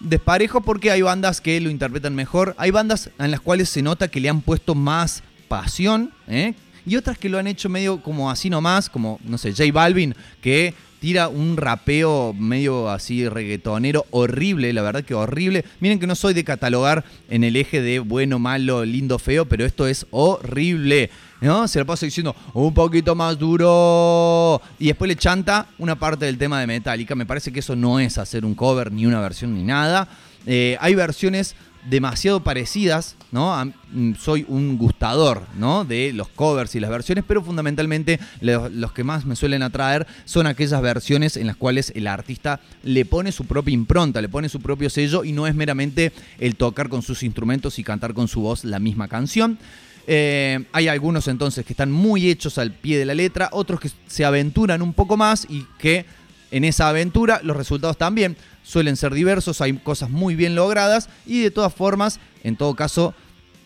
Speaker 4: desparejo porque hay bandas que lo interpretan mejor, hay bandas en las cuales se nota que le han puesto más pasión, ¿eh? y otras que lo han hecho medio como así nomás, como, no sé, J Balvin, que tira un rapeo medio así reggaetonero horrible, la verdad que horrible. Miren que no soy de catalogar en el eje de bueno, malo, lindo, feo, pero esto es horrible. ¿No? Se la pasa diciendo un poquito más duro. Y después le chanta una parte del tema de Metallica. Me parece que eso no es hacer un cover, ni una versión, ni nada. Eh, hay versiones demasiado parecidas, ¿no? Mm, soy un gustador, ¿no? De los covers y las versiones, pero fundamentalmente lo- los, que más me suelen atraer son aquellas versiones en las cuales el artista le pone su propia impronta, le pone su propio sello y no es meramente el tocar con sus instrumentos y cantar con su voz la misma canción. Eh, hay algunos entonces que están muy hechos al pie de la letra, otros que se aventuran un poco más y que en esa aventura los resultados también suelen ser diversos, hay cosas muy bien logradas y de todas formas, en todo caso,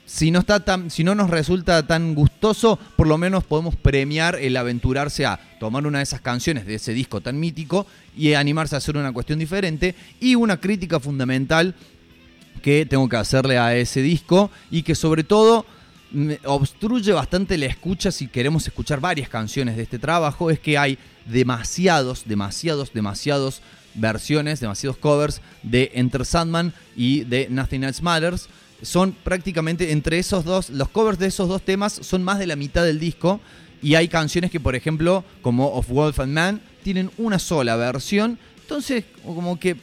Speaker 4: si no, está tan, si no nos resulta tan gustoso, por lo menos podemos premiar el aventurarse a tomar una de esas canciones de ese disco tan mítico y animarse a hacer una cuestión diferente y una crítica fundamental que tengo que hacerle a ese disco y que sobre todo obstruye bastante la escucha si queremos escuchar varias canciones de este trabajo es que hay demasiados, demasiados, demasiados versiones, demasiados covers de Enter Sandman y de Nothing Else Matters. Son prácticamente entre esos dos, los covers de esos dos temas son más de la mitad del disco y hay canciones que, por ejemplo, como Of Wolf and Man, tienen una sola versión. Entonces, como que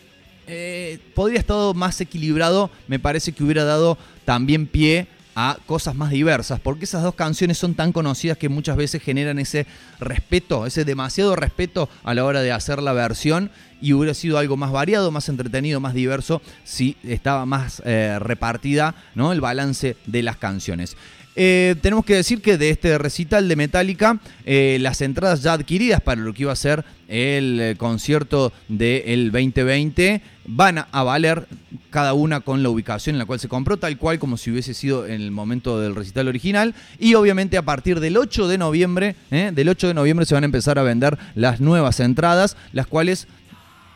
Speaker 4: eh, podría estar más equilibrado, me parece que hubiera dado también pie a cosas más diversas, porque esas dos canciones son tan conocidas que muchas veces generan ese respeto, ese demasiado respeto a la hora de hacer la versión y hubiera sido algo más variado, más entretenido, más diverso si estaba más eh, repartida ¿no? el balance de las canciones. Eh, tenemos que decir que de este recital de Metallica, eh, las entradas ya adquiridas para lo que iba a ser el concierto del 2020 van a, valer cada una con la ubicación en la cual se compró, tal cual como si hubiese sido en el momento del recital original. Y obviamente a partir del 8 de noviembre, del 8 de noviembre se van a empezar a vender las nuevas entradas, las cuales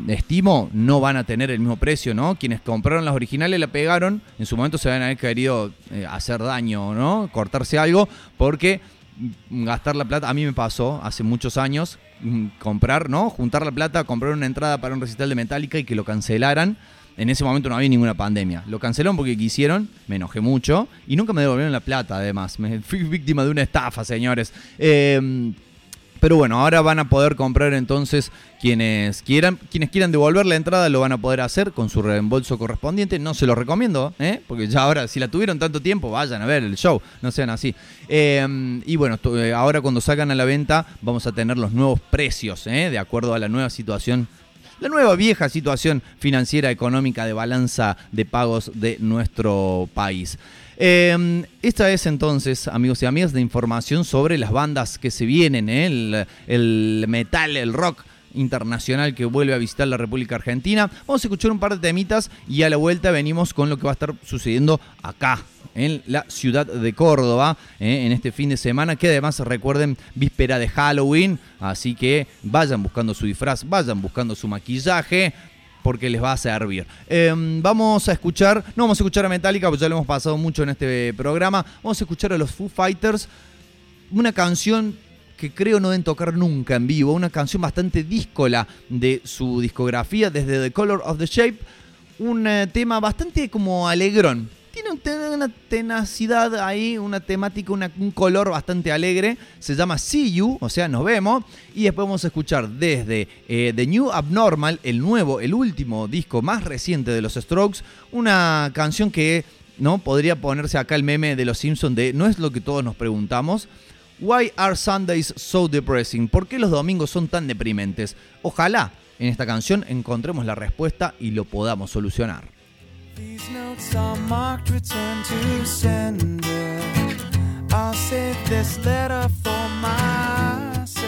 Speaker 4: estimo no van a tener el mismo precio, ¿no? Quienes compraron las originales la pegaron, en su momento se van a haber querido eh, hacer daño, ¿no? Cortarse algo, porque gastar la plata, a mí me pasó hace muchos años, mm, comprar, ¿no? Juntar la plata, comprar una entrada para un recital de Metallica y que lo cancelaran. En ese momento no había ninguna pandemia. Lo cancelaron porque quisieron, me enojé mucho y nunca me devolvieron la plata, además. Me fui víctima de una estafa, señores. Eh, pero bueno, ahora van a poder comprar entonces quienes quieran, quienes quieran devolver la entrada lo van a poder hacer con su reembolso correspondiente. No se lo recomiendo, ¿eh? porque ya ahora, si la tuvieron tanto tiempo, vayan a ver el show, no sean así. Eh, y bueno, eh, ahora cuando salgan a la venta vamos a tener los nuevos precios, ¿eh? de acuerdo a la nueva situación la nueva vieja situación financiera económica de balanza de pagos de nuestro país. Eh, esta es entonces, amigos y amigas, de información sobre las bandas que se vienen, ¿eh? el, el metal, el rock internacional que vuelve a visitar la República Argentina. Vamos a escuchar un par de temitas y a la vuelta venimos con lo que va a estar sucediendo acá, en la ciudad de Córdoba, ¿eh? en este fin de semana, que además recuerden víspera de Halloween, así que vayan buscando su disfraz, vayan buscando su maquillaje, porque les va a servir. Eh, vamos a escuchar, no vamos a escuchar a Metallica, porque ya lo hemos pasado mucho en este programa, vamos a escuchar a los Foo Fighters, una canción que creo no deben tocar nunca en vivo, una canción bastante díscola de su discografía, desde The Color of the Shape, un eh, tema bastante como alegrón. Tiene una tenacidad ahí, una temática, un color bastante alegre. Se llama See You, o sea, nos vemos. Y después vamos a escuchar desde eh, The New Abnormal, el nuevo, el último disco más reciente de los Strokes, una canción que no podría ponerse acá el meme de los Simpsons de no es lo que todos nos preguntamos. Why are Sundays so depressing? ¿Por qué los domingos son tan deprimentes? Ojalá en esta canción encontremos la respuesta y lo podamos solucionar.
Speaker 16: These notes are marked return to sender. I'll save this letter for myself.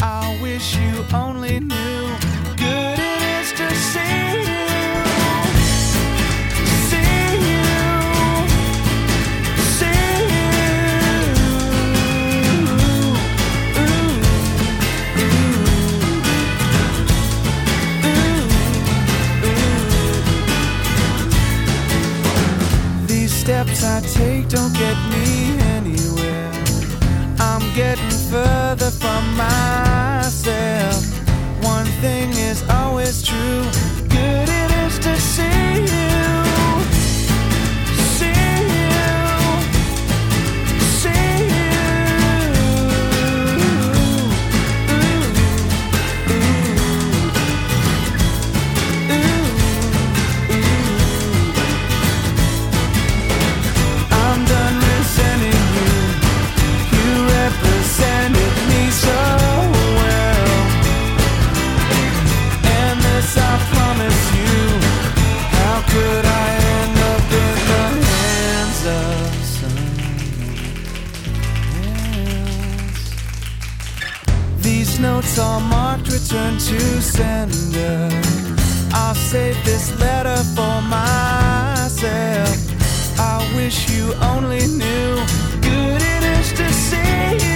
Speaker 16: I wish you only knew good it is to see steps I take don't get me anywhere. I'm getting further from myself. One thing is always true. Are marked return to sender. I'll save this letter for myself. I wish you only knew good it is to. See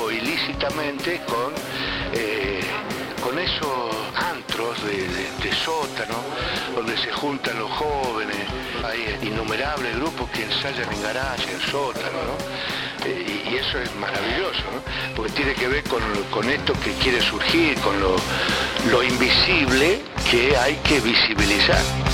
Speaker 17: o ilícitamente con, eh, con esos antros de, sótano donde se juntan los jóvenes, hay innumerables grupos que ensayan en garaje, en sótano, ¿no? Eh, y, eso es maravilloso, porque tiene que ver con, con esto que quiere surgir, con lo, lo invisible que hay que visibilizar.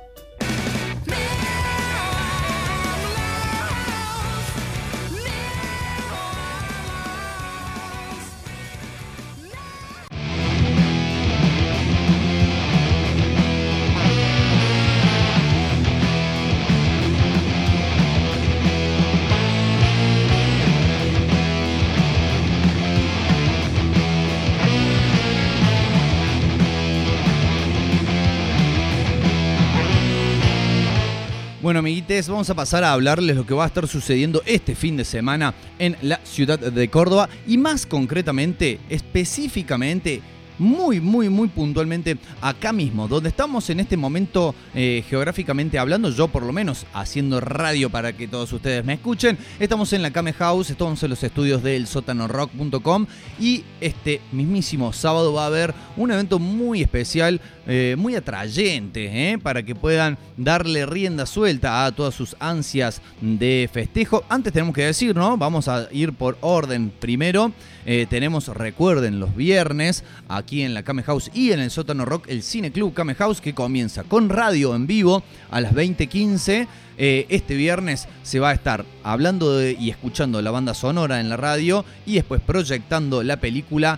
Speaker 4: Bueno, amiguites, vamos a pasar a hablarles lo que va a estar sucediendo este fin de semana en la ciudad de Córdoba y más concretamente, específicamente, muy, muy, muy puntualmente acá mismo, donde estamos en este momento eh, geográficamente hablando, yo por lo menos haciendo radio para que todos ustedes me escuchen. Estamos en la Came House, estamos en los estudios del sótanorock.com y este mismísimo sábado va a haber un evento muy especial, eh, muy atrayente, eh, para que puedan darle rienda suelta a todas sus ansias de festejo. Antes tenemos que decir, ¿no? Vamos a ir por orden primero. Eh, tenemos, recuerden, los viernes aquí en la Came House y en el sótano rock, el Cine Club Came House, que comienza con radio en vivo a las 20.15. Eh, este viernes se va a estar hablando y escuchando la banda sonora en la radio y después proyectando la película.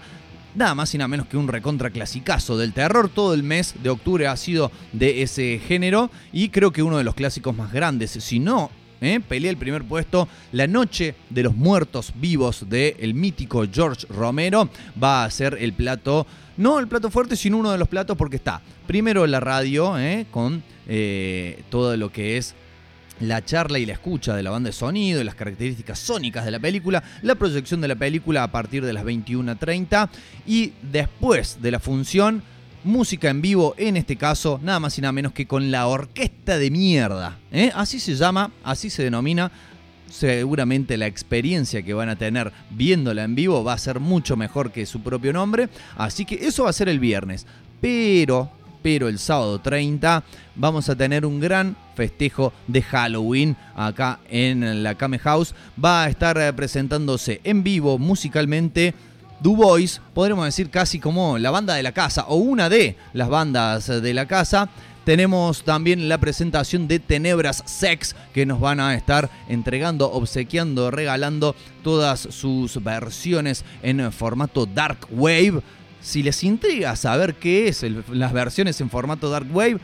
Speaker 4: Nada más y nada menos que un recontra clasicazo del terror. Todo el mes de octubre ha sido de ese género y creo que uno de los clásicos más grandes, si no ¿eh? pelea el primer puesto. La Noche de los Muertos Vivos del el mítico George Romero va a ser el plato, no el plato fuerte, sino uno de los platos porque está primero la radio ¿eh? con eh, todo lo que es la charla y la escucha de la banda de sonido y las características sónicas de la película, la proyección de la película a partir de las 21.30 y después de la función, música en vivo, en este caso, nada más y nada menos que con la orquesta de mierda. ¿eh? Así se llama, así se denomina. Seguramente la experiencia que van a tener viéndola en vivo va a ser mucho mejor que su propio nombre. Así que eso va a ser el viernes. Pero, pero el sábado 30 vamos a tener un gran festejo de Halloween acá en la Kame House. Va a estar eh, presentándose en vivo musicalmente. Du Bois, podremos decir casi como la banda de la casa o una de las bandas de la casa. Tenemos también la presentación de Tenebras Sex que nos van a estar entregando, obsequiando, regalando todas sus versiones en formato Dark Wave. Si les intriga saber qué es las versiones en formato Dark Wave,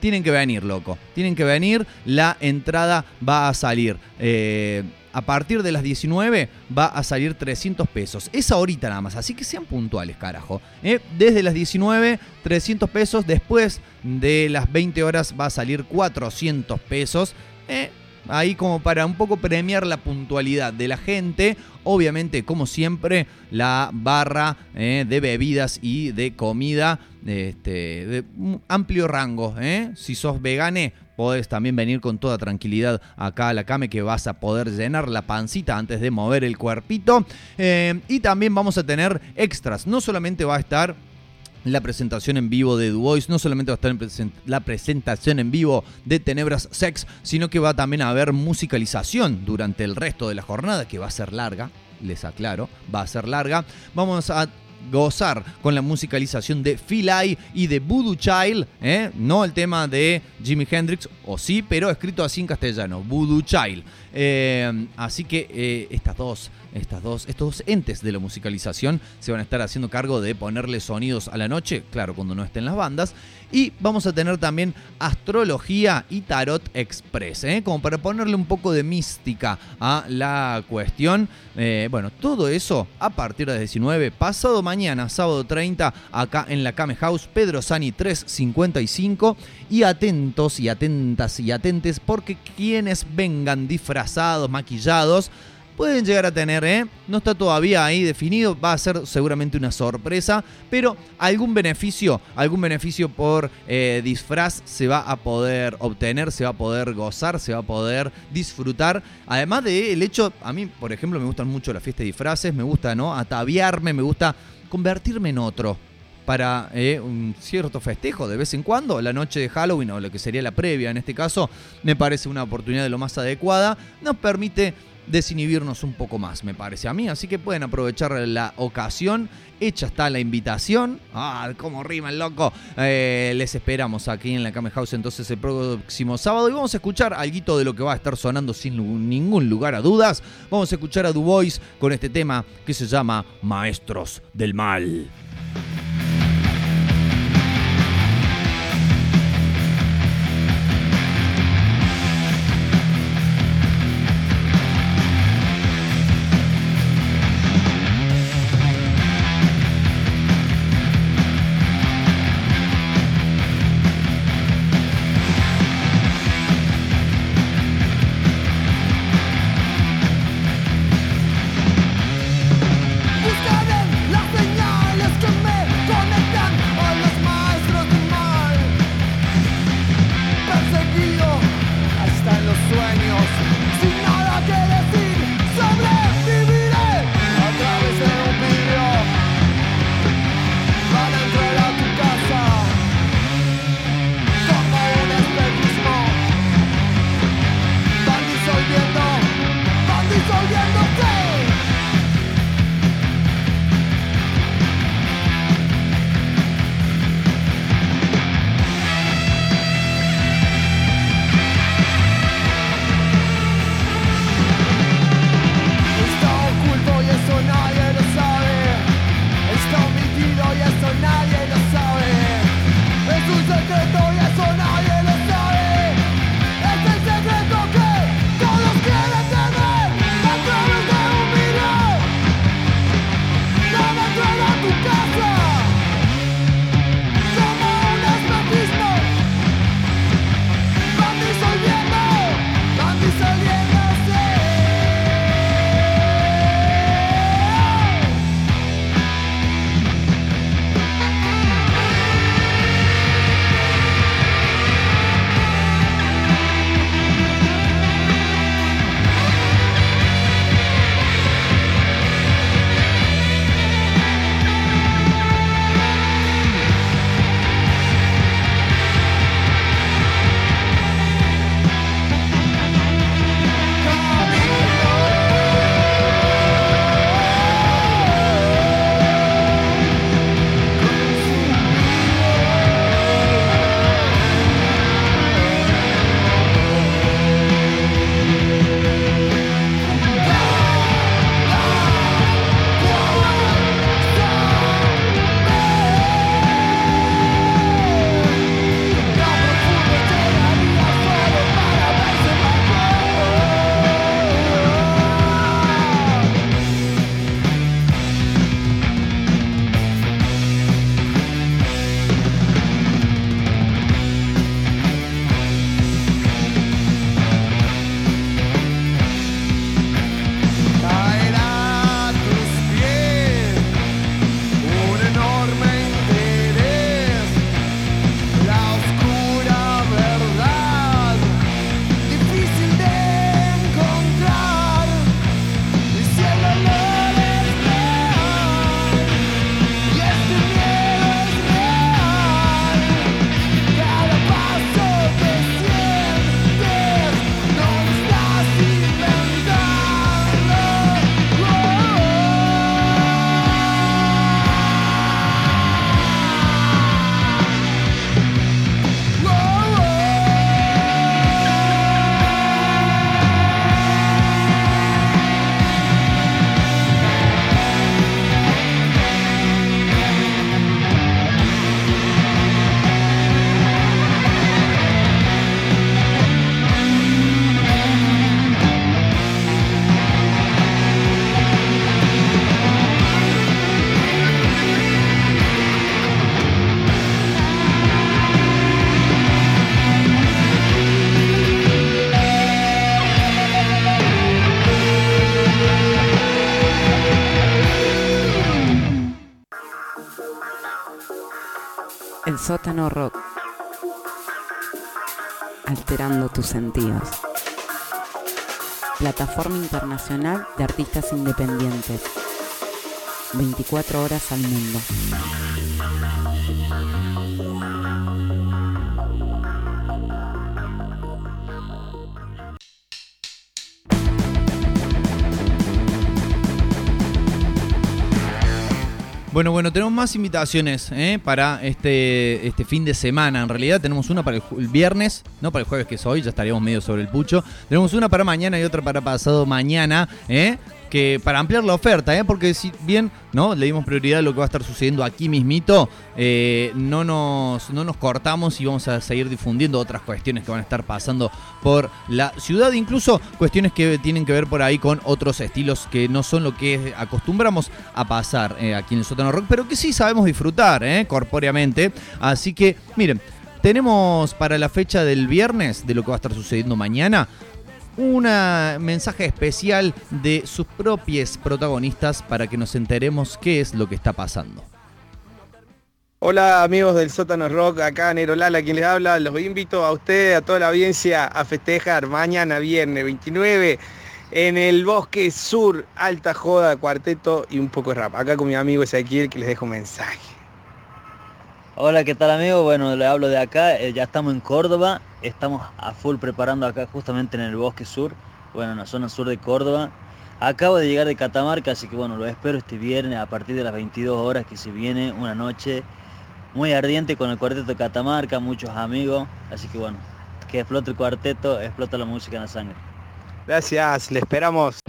Speaker 4: tienen que venir, loco. Tienen que venir. La entrada va a salir. eh, a partir de las 19 va a salir 300 pesos. Es ahorita nada más, así que sean puntuales, carajo. ¿eh? Desde las 19, 300 pesos. Después de las 20 horas va a salir 400 pesos. ¿eh? Ahí como para un poco premiar la puntualidad de la gente. Obviamente, como siempre, la barra eh, de bebidas y de comida este, de amplio rango. ¿eh? Si sos vegane, podés también venir con toda tranquilidad acá a la came que vas a poder llenar la pancita antes de mover el cuerpito. Eh, y también vamos a tener extras. No solamente va a estar la presentación en vivo de Du Bois, no solamente va a estar en la presentación en vivo de Tenebras Sex, sino que va también a haber musicalización durante el resto de la jornada, que va a ser larga, les aclaro, va a ser larga. Vamos a gozar con la musicalización de Phil y de Voodoo Child, ¿eh? no el tema de Jimi Hendrix, o sí, pero escrito así en castellano, Voodoo Child. Eh, así que eh, estas dos, estas dos, estos dos entes de la musicalización se van a estar haciendo cargo de ponerle sonidos a la noche, claro, cuando no estén las bandas. Y vamos a tener también astrología y tarot express, ¿eh? como para ponerle un poco de mística a la cuestión. Eh, bueno, todo eso a partir de las 19, pasado mañana, sábado 30, acá en la Came House, Pedro Sani 355. Y atentos y atentas y atentes, porque quienes vengan disfrazados, maquillados, pueden llegar a tener, ¿eh? No está todavía ahí definido, va a ser seguramente una sorpresa, pero algún beneficio, algún beneficio por eh, disfraz se va a poder obtener, se va a poder gozar, se va a poder disfrutar. Además del hecho, a mí, por ejemplo, me gustan mucho las fiestas de disfraces, me gusta, ¿no? Ataviarme, me gusta convertirme en otro.
Speaker 5: para eh, un cierto festejo de vez en cuando, la noche de Halloween o lo que sería la previa en este caso, me parece una oportunidad de lo más adecuada. Nos permite desinhibirnos un poco más, me parece a mí. Así que pueden aprovechar la ocasión. Hecha está la invitación. Ah, cómo rima el loco. Eh, les esperamos aquí en la Came House entonces el próximo sábado. Y vamos a escuchar algo de lo que va a estar sonando sin ningún lugar a dudas. Vamos a escuchar a Du Bois con este tema que se llama Maestros del Mal.
Speaker 18: Rock. Alterando tus sentidos. Plataforma internacional de artistas independientes. 24 horas al mundo.
Speaker 4: Bueno, bueno, tenemos más invitaciones ¿eh? para este, este fin de semana. En realidad tenemos una para el, el viernes, no para el jueves que es hoy, ya estaríamos medio sobre el pucho. Tenemos una para mañana y otra para pasado mañana, ¿eh? Que para ampliar la oferta, ¿eh? porque si bien no le dimos prioridad a lo que va a estar sucediendo aquí mismito, eh, no, nos, no nos cortamos y vamos a seguir difundiendo otras cuestiones que van a estar pasando por la ciudad, incluso cuestiones que tienen que ver por ahí con otros estilos que no son lo que acostumbramos a pasar eh, aquí en el sótano rock, pero que sí sabemos disfrutar ¿eh? corpóreamente. Así que, miren, tenemos para la fecha del viernes, de lo que va a estar sucediendo mañana, un mensaje especial de sus propios protagonistas para que nos enteremos qué es lo que está pasando.
Speaker 19: Hola amigos del Sótano Rock, acá Nero Lala quien les habla, los invito a ustedes, a toda la audiencia a festejar mañana viernes 29 en el Bosque Sur, alta joda, cuarteto y un poco de rap. Acá con mi amigo Ezequiel que les dejo un mensaje.
Speaker 20: Hola, ¿qué tal amigo? Bueno, le hablo de acá, eh, ya estamos en Córdoba, estamos a full preparando acá justamente en el Bosque Sur, bueno, en la zona sur de Córdoba. Acabo de llegar de Catamarca, así que bueno, lo espero este viernes a partir de las 22 horas que se viene una noche muy ardiente con el cuarteto de Catamarca, muchos amigos, así que bueno, que explote el cuarteto, explota la música en la sangre.
Speaker 19: Gracias, le esperamos.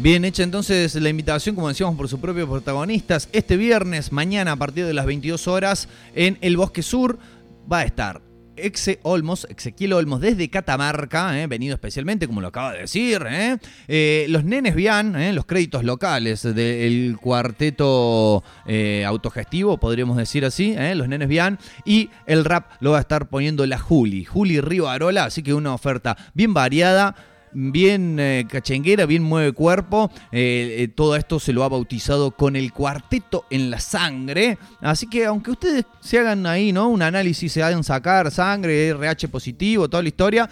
Speaker 4: Bien hecha entonces la invitación, como decíamos, por sus propios protagonistas. Este viernes, mañana, a partir de las 22 horas, en el Bosque Sur, va a estar Exe Olmos, Ezequiel Olmos, desde Catamarca, eh, venido especialmente, como lo acaba de decir. eh. Eh, los nenes Vian, los créditos locales del cuarteto autogestivo, podríamos decir así, los nenes Vian. Y el rap lo va a estar poniendo la Juli, Juli Río Arola, así que una oferta bien variada bien eh, cachenguera, bien mueve cuerpo. Eh, eh, todo esto se lo ha bautizado con el cuarteto en la sangre. Así que aunque ustedes se hagan ahí, ¿no? Un análisis, se hagan sacar sangre, RH positivo, toda la historia.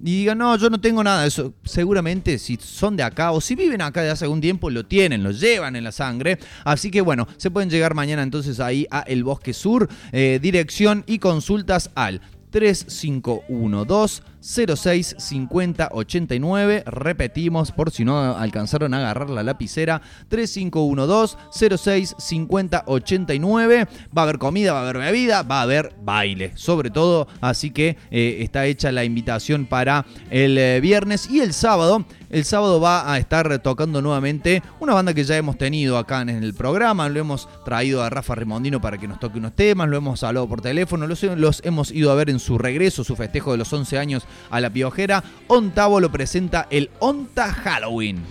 Speaker 4: Y digan, no, yo no tengo nada eso. Seguramente si son de acá o si viven acá de hace algún tiempo, lo tienen, lo llevan en la sangre. Así que bueno, se pueden llegar mañana entonces ahí a El Bosque Sur. Eh, dirección y consultas al 3512 06 50 89. Repetimos por si no alcanzaron a agarrar la lapicera. 3512 06 50 89. Va a haber comida, va a haber bebida, va a haber baile, sobre todo. Así que eh, está hecha la invitación para el eh, viernes y el sábado. El sábado va a estar tocando nuevamente una banda que ya hemos tenido acá en el programa. Lo hemos traído a Rafa Remondino para que nos toque unos temas. Lo hemos hablado por teléfono. Los, los hemos ido a ver en su regreso, su festejo de los 11 años a la piojera. Ontavo lo presenta el Onta Halloween.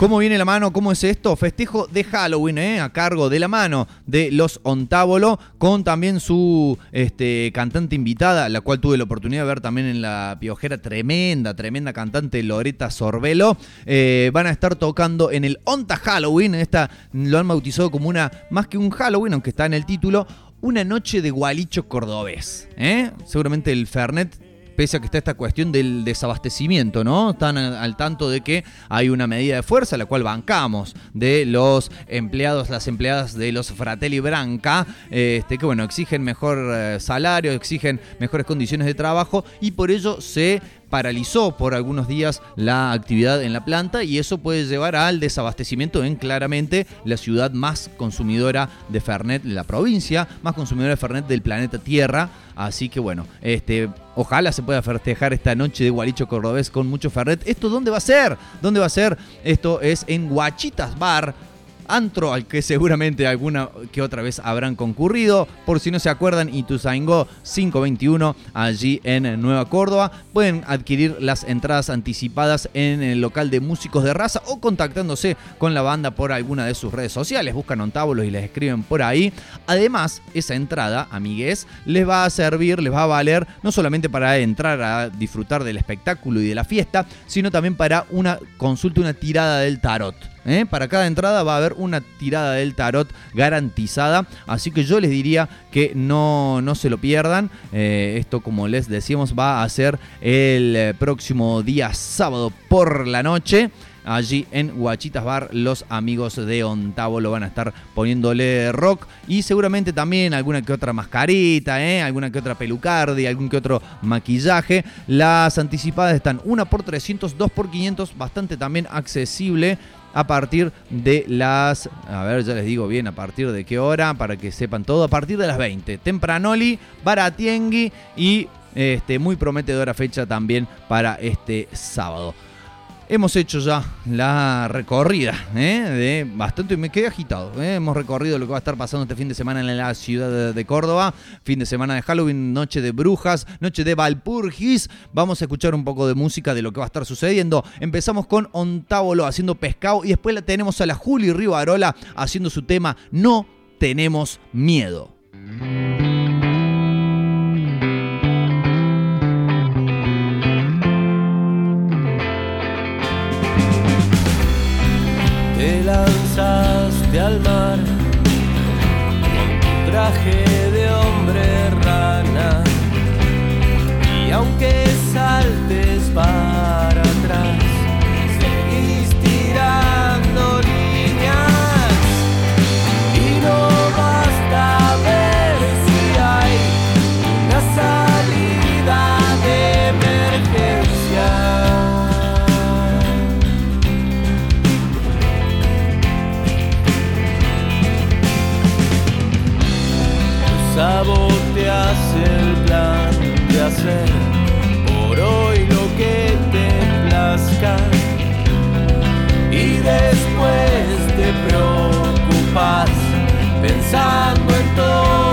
Speaker 4: ¿Cómo viene la mano? ¿Cómo es esto? Festejo de Halloween, ¿eh? a cargo de la mano de los Ontábolo, con también su este, cantante invitada, la cual tuve la oportunidad de ver también en la piojera, tremenda, tremenda cantante Loreta Sorbelo. Eh, van a estar tocando en el Onta Halloween, esta lo han bautizado como una, más que un Halloween, aunque está en el título, una noche de gualicho cordobés. ¿eh? Seguramente el Fernet pese a que está esta cuestión del desabastecimiento, ¿no? Están al tanto de que hay una medida de fuerza, la cual bancamos, de los empleados, las empleadas de los Fratelli Branca, este, que bueno, exigen mejor eh, salario, exigen mejores condiciones de trabajo y por ello se paralizó por algunos días la actividad en la planta y eso puede llevar al desabastecimiento en claramente la ciudad más consumidora de Fernet la provincia, más consumidora de Fernet del planeta Tierra. Así que bueno, este, ojalá se pueda festejar esta noche de Gualicho Cordobés con mucho Fernet. ¿Esto dónde va a ser? ¿Dónde va a ser? Esto es en Guachitas Bar antro al que seguramente alguna que otra vez habrán concurrido. Por si no se acuerdan, Ituzaingó 521, allí en Nueva Córdoba. Pueden adquirir las entradas anticipadas en el local de músicos de raza o contactándose con la banda por alguna de sus redes sociales. Buscan Ontábulos y les escriben por ahí. Además, esa entrada, amigues, les va a servir, les va a valer no solamente para entrar a disfrutar del espectáculo y de la fiesta, sino también para una consulta, una tirada del tarot. ¿Eh? Para cada entrada va a haber una tirada del tarot garantizada. Así que yo les diría que no, no se lo pierdan. Eh, esto, como les decíamos, va a ser el eh, próximo día sábado por la noche. Allí en Huachitas Bar, los amigos de Ontavo lo van a estar poniéndole rock y seguramente también alguna que otra mascarita, alguna que otra pelucardia, algún que otro maquillaje. Las anticipadas están una por 300, dos por 500, bastante también accesible a partir de las, a ver, ya les digo bien, a partir de qué hora, para que sepan todo, a partir de las 20. Tempranoli, Baratiengui y este, muy prometedora fecha también para este sábado. Hemos hecho ya la recorrida ¿eh? de bastante, me quedé agitado. ¿eh? Hemos recorrido lo que va a estar pasando este fin de semana en la ciudad de, Córdoba. Fin de semana de Halloween, noche de brujas, noche de Valpurgis. Vamos a escuchar un poco de música de lo que va a estar sucediendo. Empezamos con Ontávolo haciendo pescado y después la tenemos a la Juli Rivarola haciendo su tema No tenemos miedo.
Speaker 21: Te lanzaste al mar con tu traje de hombre rana. Y aunque saltes para por hoy lo que te plazca. Y después te preocupas pensando en todo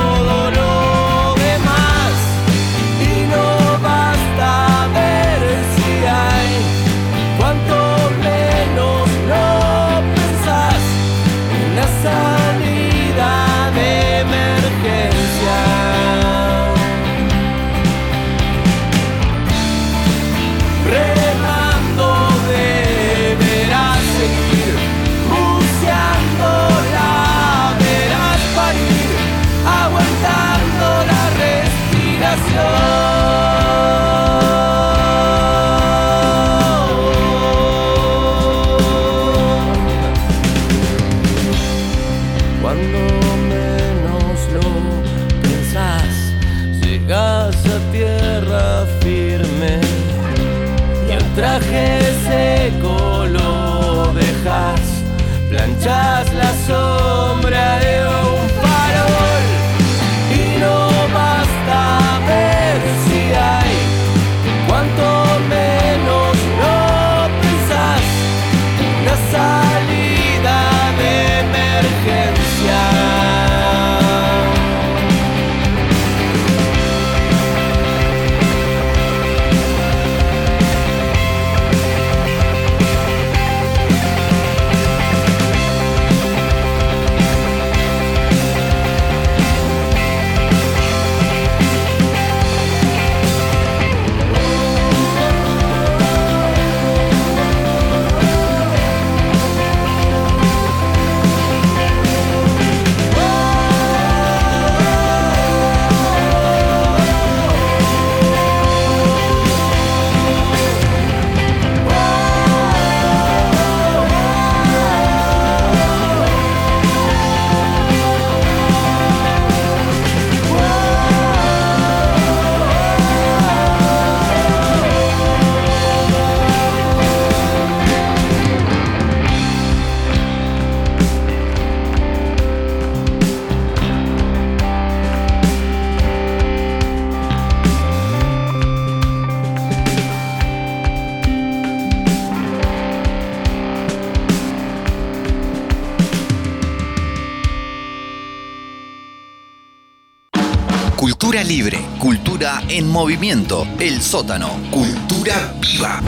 Speaker 9: en movimiento, el sótano, cultura viva.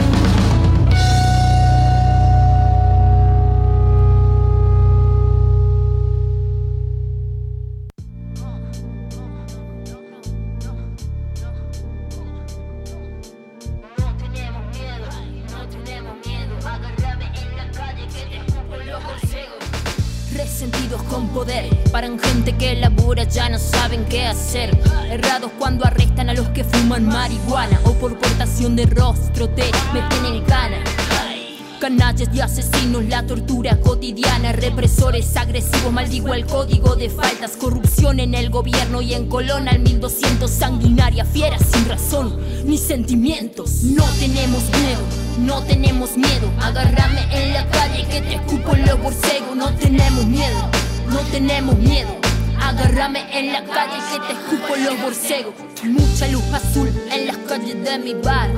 Speaker 22: Represores agresivos, maldigo el código de faltas, corrupción en el gobierno y en Colón al 1200, sanguinaria, fiera sin razón ni sentimientos. No tenemos miedo, no tenemos miedo, agárrame en la calle que te escupo en los borcegos, no tenemos miedo, no tenemos miedo. Agárrame en la calle que te escupo en los borcegos. Mucha luz azul en las calles de mi bar.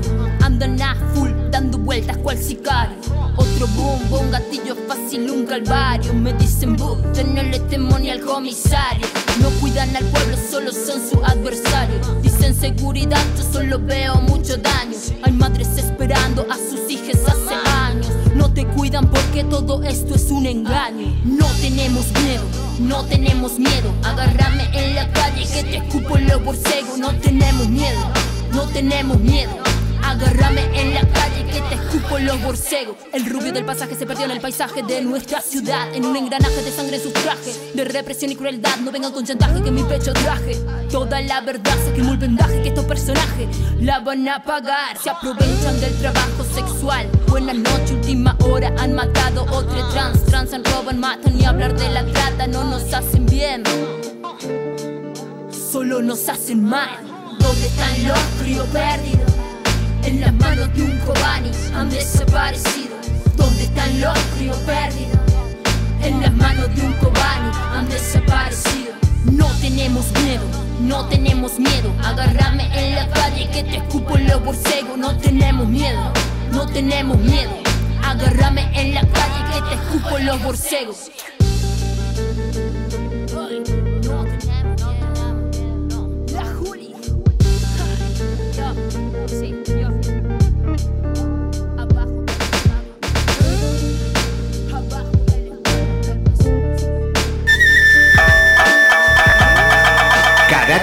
Speaker 22: Andan a full, dando vueltas cual sicario. Otro boom, boom, gatillo fácil, un calvario. Me dicen boom, tenerle temor al comisario. No cuidan al pueblo, solo son su adversario. Dicen seguridad, yo solo veo mucho daño. Hay madres esperando a sus hijas hace años. No te cuidan porque todo esto es un engaño. No tenemos miedo, no tenemos miedo. Agárrame en la calle que te escupo en los borcegos. No tenemos miedo, no tenemos miedo. Agárrame en la calle que te escupo los borcegos. El rubio del pasaje se perdió en el paisaje de nuestra ciudad. En un engranaje de sangre en sus trajes. De represión y crueldad. No vengan con chantaje que mi pecho traje. Toda la verdad se quemó el vendaje que estos personajes la van a pagar. Se aprovechan del trabajo sexual. Buena noche, última hora. Han matado otro trans. Transan, roban, matan y hablar de la trata no nos hacen bien. Solo nos hacen mal. ¿Dónde están los críos perdidos? En las manos de un Kobani han desaparecido. ¿Dónde están los críos perdidos? En las manos de un Kobani han desaparecido. No tenemos miedo, no tenemos miedo. Agárrame en la calle que te escupo en los borcegos. No tenemos miedo, no tenemos miedo. Agárrame en la calle que te escupo los borcegos.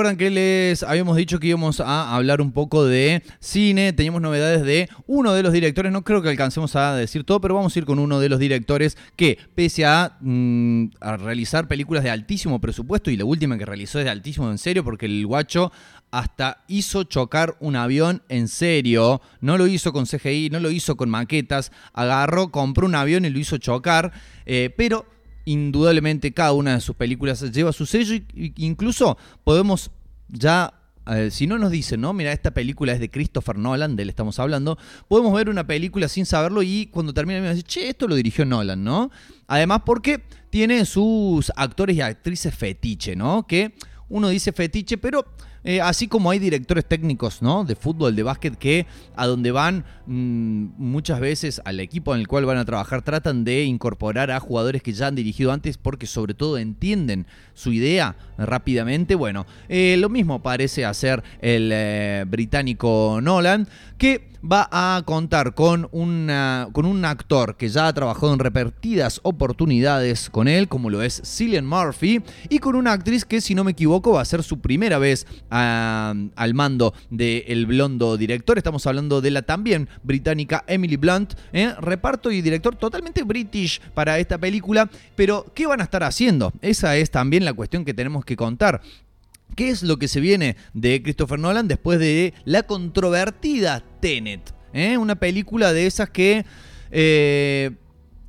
Speaker 4: Recuerdan que les habíamos dicho que íbamos a hablar un poco de cine, teníamos novedades de uno de los directores, no creo que alcancemos a decir todo, pero vamos a ir con uno de los directores que pese a, mm, realizar películas de altísimo presupuesto y la última que realizó es de altísimo en serio porque el guacho hasta hizo chocar un avión en serio, no lo hizo con CGI, no lo hizo con maquetas, agarró, compró un avión y lo hizo chocar, eh, pero indudablemente cada una de sus películas lleva su sello y- incluso podemos ya eh, si no nos dicen, no, mira, esta película es de Christopher Nolan, de él estamos hablando, podemos ver una película sin saberlo y cuando termina decir, che, esto lo dirigió Nolan, ¿no? Además porque tiene sus actores y actrices fetiche, ¿no? Que uno dice fetiche, pero eh, así como hay directores técnicos, ¿no? De fútbol, de básquet, que a donde van mm, muchas veces al equipo en el cual van a trabajar tratan de incorporar a jugadores que ya han dirigido antes porque sobre todo entienden su idea rápidamente. Bueno, eh, lo mismo parece hacer el eh, británico Nolan, que va a contar con, una, con un actor que ya ha trabajado en repetidas oportunidades con él, como lo es Cillian Murphy, y con una actriz que, si no me equivoco, va a ser su primera vez al mando del blondo director. Estamos hablando de la también británica Emily Blunt, ¿eh? reparto y director totalmente british para esta película, pero ¿qué van a estar haciendo? Esa es también la cuestión que tenemos que contar. ¿Qué es lo que se viene de Christopher Nolan después de la controvertida Tenet? ¿eh? Una película de esas que eh,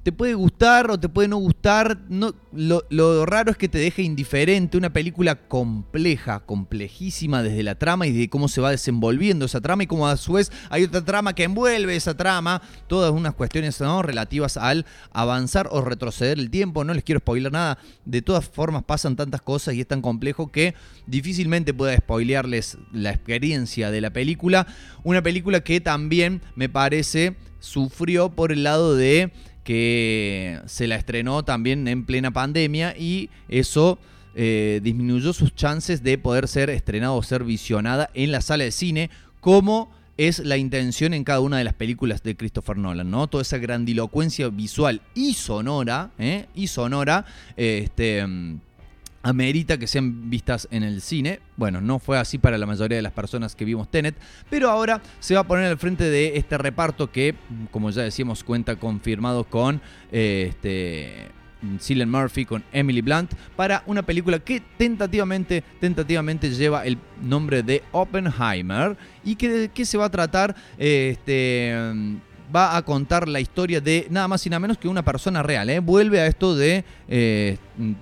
Speaker 4: te puede gustar o te puede no gustar. No, lo, raro es que te deje indiferente. Una película compleja, complejísima desde la trama y de cómo se va desenvolviendo esa trama y cómo a su vez hay otra trama que envuelve esa trama. Todas unas cuestiones ¿no? relativas al avanzar o retroceder el tiempo. No les quiero spoiler nada. De todas formas pasan tantas cosas y es tan complejo que difícilmente pueda spoilearles la experiencia de la película. Una película que también me parece sufrió por el lado de que se la estrenó también en plena pandemia y eso eh, disminuyó sus chances de poder ser estrenada o ser visionada en la sala de cine como es la intención en cada una de las películas de Christopher Nolan, ¿no? Toda esa grandilocuencia visual y sonora, ¿eh? Y sonora, este... amerita que sean vistas en el cine. Bueno, no fue así para la mayoría de las personas que vimos Tenet, pero ahora se va a poner al frente de este reparto que, como ya decíamos, cuenta confirmado con eh, este Cillian Murphy, con Emily Blunt, para una película que tentativamente, tentativamente lleva el nombre de Oppenheimer y que, que se va a tratar este va a contar la historia de nada más y nada menos que una persona real. ¿eh? Vuelve a esto de eh,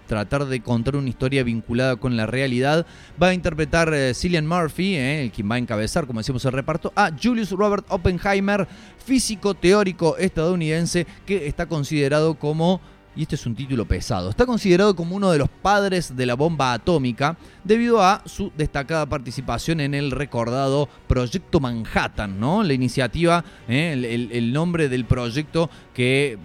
Speaker 4: tratar de contar una historia vinculada con la realidad. Va a interpretar eh, Cillian Murphy, el quien va a encabezar, como decimos, el reparto, a Julius Robert Oppenheimer, físico teórico estadounidense que está considerado como y este es un título pesado, está considerado como uno de los padres de la bomba atómica debido a su destacada participación en el recordado Proyecto Manhattan, ¿no? La iniciativa, ¿eh? el, el- el nombre del proyecto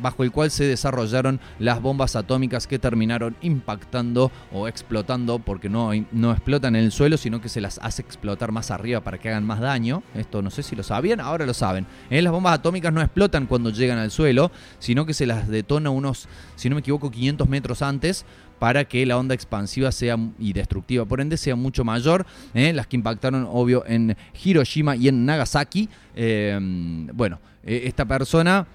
Speaker 4: bajo el cual se desarrollaron las bombas atómicas que terminaron impactando o explotando, porque no, no explotan en el suelo, sino que se las hace explotar más arriba para que hagan más daño. Esto no sé si lo sabían, ahora lo saben. ¿eh? Las bombas atómicas no explotan cuando llegan al suelo, sino que se las detona unos, si no me equivoco, 500 metros antes para que la onda expansiva sea y destructiva, por ende, sea mucho mayor. ¿eh? Las que impactaron, obvio, en Hiroshima y en Nagasaki. Eh, bueno, esta persona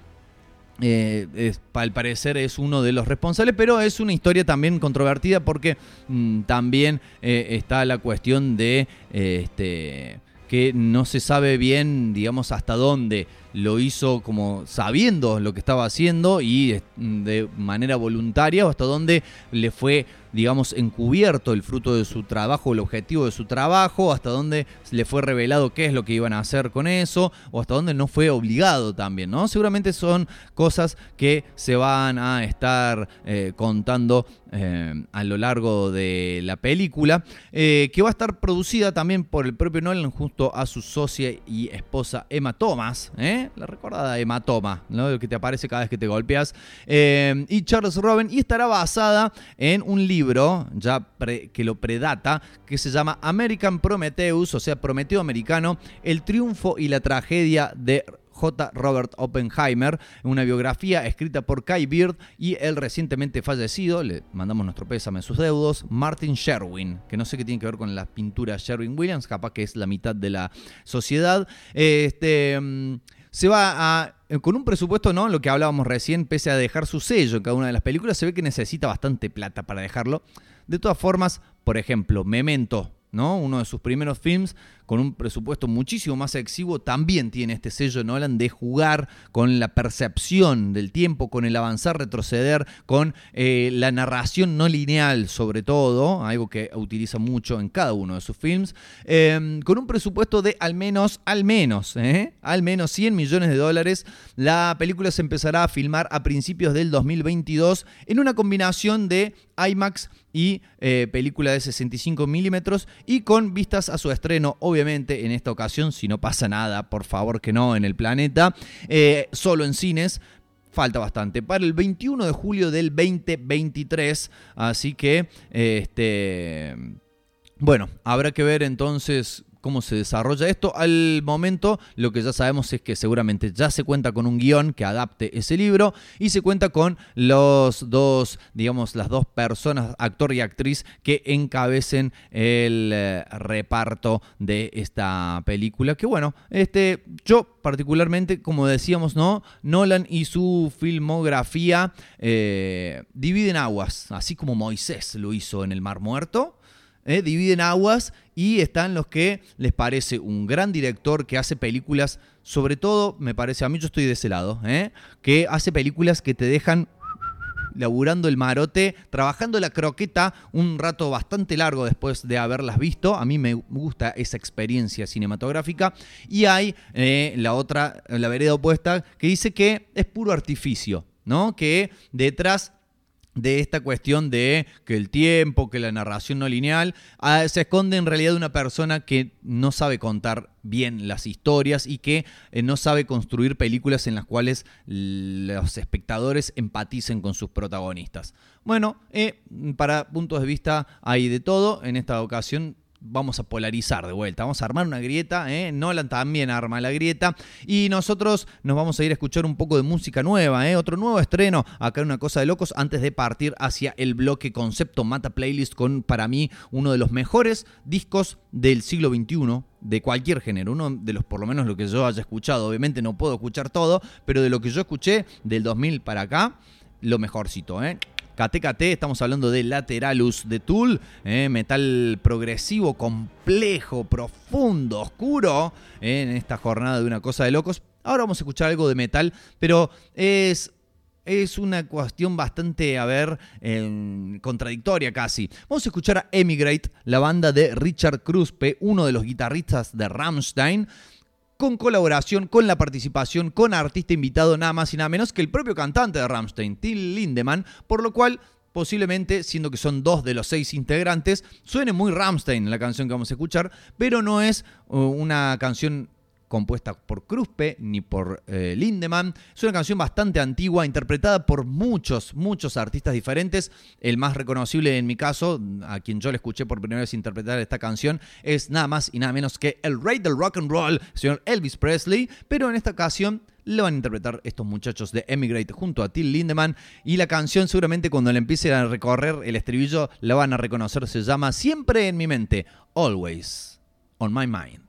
Speaker 4: eh, al parecer es uno de los responsables, pero es una historia también controvertida porque mm, también eh, está la cuestión de eh, este que no se sabe bien, digamos, hasta dónde lo hizo como sabiendo lo que estaba haciendo y eh, de manera voluntaria o hasta dónde le fue, digamos, encubierto el fruto de su trabajo, el objetivo de su trabajo, hasta dónde le fue revelado qué es lo que iban a hacer con eso o hasta dónde no fue obligado también, ¿no? Seguramente son cosas que se van a estar eh, contando eh, a lo largo de la película, eh, que va a estar producida también por el propio Nolan junto a su socia y esposa Emma Thomas, la recordada Emma Thomas, ¿no? Lo que te aparece cada vez que te golpeas, y Charles Robin, y estará basada en un libro ya pre- que lo predata, que se llama American Prometheus, o sea, Prometeo Americano, el triunfo y la tragedia de J. Robert Oppenheimer, una biografía escrita por Kai Beard y el recientemente fallecido, le mandamos nuestro pésame a sus deudos, Martin Sherwin, que no sé qué tiene que ver con la pintura Sherwin Williams, capaz que es la mitad de la sociedad. Este. mm, Se va a. eh, Con un presupuesto, ¿no? Lo que hablábamos recién, pese a dejar su sello en cada una de las películas, se ve que necesita bastante plata para dejarlo. De todas formas, por ejemplo, Memento, ¿no? Uno de sus primeros films con un presupuesto muchísimo más exiguo, también tiene este sello Nolan de jugar con la percepción del tiempo, con el avanzar, retroceder, con eh, la narración no lineal sobre todo, algo que utiliza mucho en cada uno de sus films, eh, con un presupuesto de al menos, al menos, ¿eh? al menos 100 millones de dólares. La película se empezará a filmar a principios del 2022 en una combinación de IMAX y eh, película de 65 milímetros y con vistas a su estreno, obviamente en esta ocasión, si no pasa nada, por favor que no, en el planeta, eh, solo en cines. Falta bastante. Para el 21 de julio del 2023. Así que, este. Bueno, habrá que ver entonces cómo se desarrolla esto. Al momento, lo que ya sabemos es que seguramente ya se cuenta con un guion que adapte ese libro y se cuenta con los dos, digamos, las dos personas, actor y actriz, que encabecen el eh, reparto de esta película. Que bueno, este, yo particularmente, como decíamos, ¿no? Nolan y su filmografía eh, dividen aguas, así como Moisés lo hizo en el Mar Muerto. ¿Eh? dividen aguas y están los que les parece un gran director que hace películas, sobre todo, me parece, a mí yo estoy de ese lado, ¿eh? que hace películas que te dejan laburando el marote, trabajando la croqueta un rato bastante largo después de haberlas visto. A mí me gusta esa experiencia cinematográfica. Y hay eh, la otra, la vereda opuesta, que dice que es puro artificio, ¿no? Que detrás de esta cuestión de que el tiempo, que la narración no lineal, ah, se esconde en realidad una persona que no sabe contar bien las historias y que eh, no sabe construir películas en las cuales los espectadores empaticen con sus protagonistas. Bueno, eh, para puntos de vista hay de todo. En esta ocasión vamos a polarizar de vuelta, vamos a armar una grieta, ¿eh? Nolan también arma la grieta y nosotros nos vamos a ir a escuchar un poco de música nueva, ¿eh? otro nuevo estreno, acá en una cosa de locos, antes de partir hacia el bloque concepto Mata Playlist con para mí uno de los mejores discos del siglo XXI, de cualquier género, uno de los, por lo menos lo que yo haya escuchado, obviamente no puedo escuchar todo, pero de lo que yo escuché del 2000 para acá, lo mejorcito, ¿eh? KTKT, estamos hablando de Lateralus de Tool, eh, metal progresivo, complejo, profundo, oscuro, eh, en esta jornada de una cosa de locos. Ahora vamos a escuchar algo de metal, pero es es una cuestión bastante, a ver, eh, contradictoria casi. Vamos a escuchar a Emigrate, la banda de Richard Kruspe, uno de los guitarristas de Rammstein con colaboración, con la participación, con artista invitado nada más y nada menos que el propio cantante de Rammstein, Till Lindemann, por lo cual posiblemente, siendo que son dos de los seis integrantes, suene muy Rammstein la canción que vamos a escuchar, pero no es uh, una canción compuesta por Kruspe ni por eh, Lindemann. Es una canción bastante antigua, interpretada por muchos, muchos artistas diferentes. El más reconocible en mi caso, a quien yo le escuché por primera vez interpretar esta canción, es nada más y nada menos que el rey del rock and roll, señor Elvis Presley. Pero en esta ocasión lo van a interpretar estos muchachos de Emigrate junto a Till Lindemann. Y la canción seguramente cuando le empiece a recorrer el estribillo la van a reconocer. Se llama Siempre en mi mente, Always on my mind.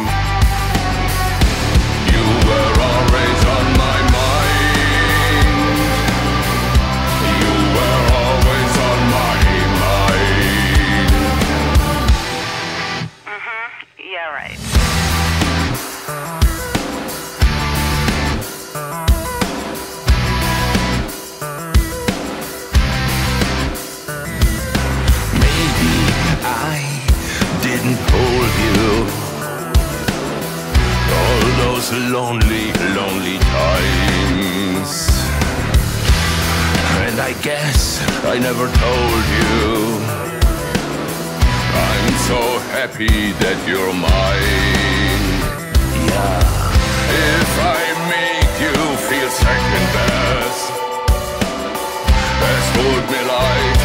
Speaker 23: Lonely, lonely times. And I guess I never told you I'm so happy that you're mine. Yeah. If I make you feel second best, as told me light,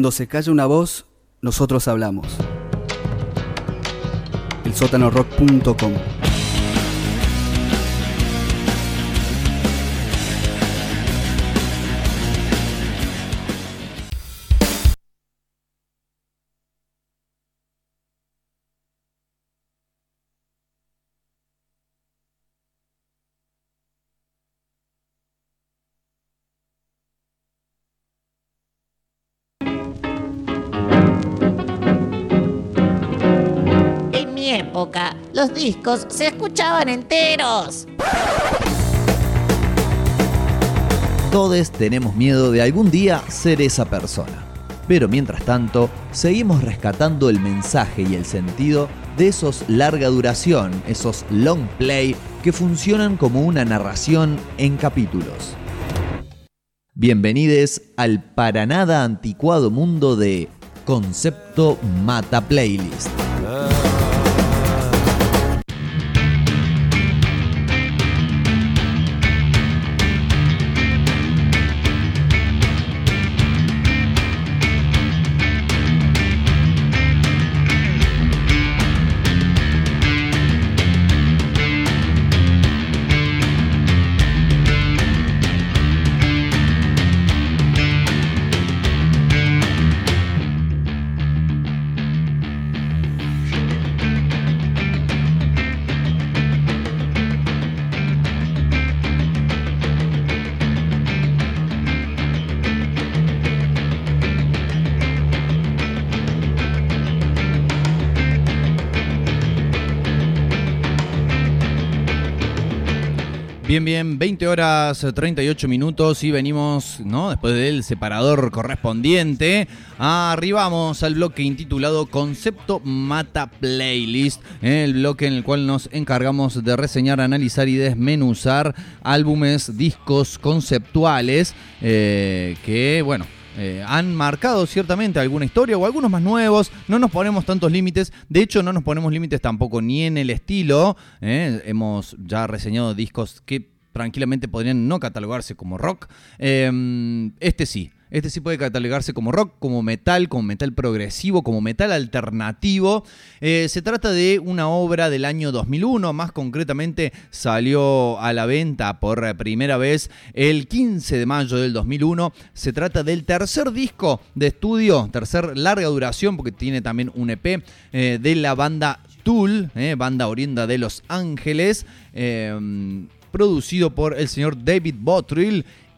Speaker 24: Cuando se calla una voz, nosotros hablamos.
Speaker 25: Discos se escuchaban enteros.
Speaker 12: Todos tenemos miedo de algún día ser esa persona. Pero mientras tanto, seguimos rescatando el mensaje y el sentido de esos larga duración, esos long play que funcionan como una narración en capítulos. Bienvenidos al para nada anticuado mundo de Concepto Mata Playlist.
Speaker 4: Bien, bien, 20 horas 38 minutos y venimos, ¿no? Después del separador correspondiente, arribamos al bloque intitulado Concepto Mata Playlist, el bloque en el cual nos encargamos de reseñar, analizar y desmenuzar álbumes, discos conceptuales eh, que, bueno, eh, han marcado ciertamente alguna historia o algunos más nuevos. No nos ponemos tantos límites. De hecho, no nos ponemos límites tampoco ni en el estilo. ¿eh? Hemos ya reseñado discos que tranquilamente podrían no catalogarse como rock. Eh, este sí. Este sí puede catalogarse como rock, como metal, como metal progresivo, como metal alternativo. Eh, se trata de una obra del año 2001, más concretamente salió a la venta por primera vez el 15 de mayo del 2001. Se trata del tercer disco de estudio, tercer larga duración, porque tiene también un EP eh, de la banda Tool, eh, banda oriunda de Los Ángeles. producido por el señor David Bottrill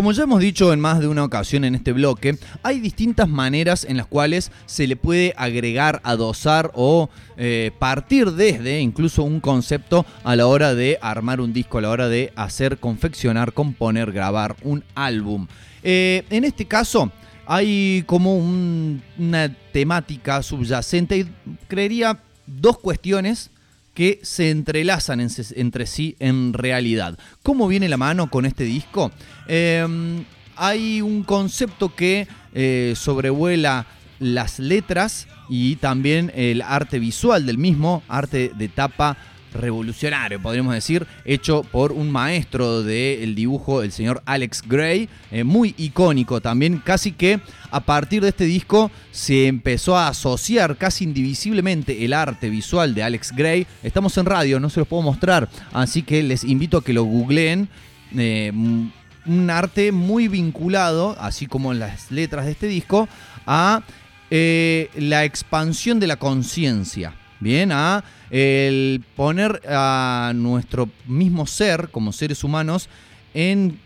Speaker 4: Como ya hemos dicho en más de una ocasión en este bloque, hay distintas maneras en las cuales se le puede agregar, adosar o eh, partir desde incluso un concepto a la hora de armar un disco, a la hora de hacer, confeccionar, componer, grabar un álbum. Eh, en este caso hay como un- una temática subyacente y creería dos cuestiones que se entrelazan en- entre sí en realidad. ¿Cómo viene la mano con este disco? Eh, hay un concepto que eh, sobrevuela las letras y también el arte visual del mismo, arte de tapa revolucionario, podríamos decir, hecho por un maestro del dibujo, el señor Alex Gray, eh, muy icónico también, casi que a partir de este disco se empezó a asociar casi indivisiblemente el arte visual de Alex Gray. Estamos en radio, no se los puedo mostrar, así que les invito a que lo googleen. Eh, mm, un arte muy vinculado, así como las letras de este disco, a eh, la expansión de la conciencia. Bien, a el poner a nuestro mismo ser, como seres humanos, en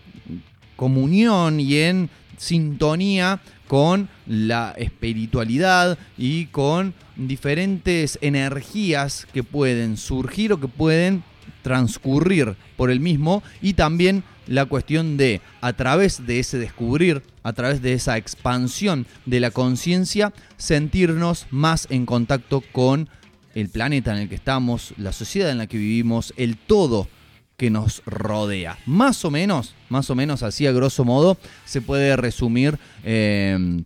Speaker 4: comunión y en sintonía con la espiritualidad y con diferentes energías que pueden surgir o que pueden transcurrir por el mismo y también la cuestión de a través de ese descubrir, a través de esa expansión de la conciencia, sentirnos más en contacto con el planeta en el que estamos, la sociedad en la que vivimos, el todo que nos rodea. Más o menos, más o menos así a grosso modo, se puede resumir eh,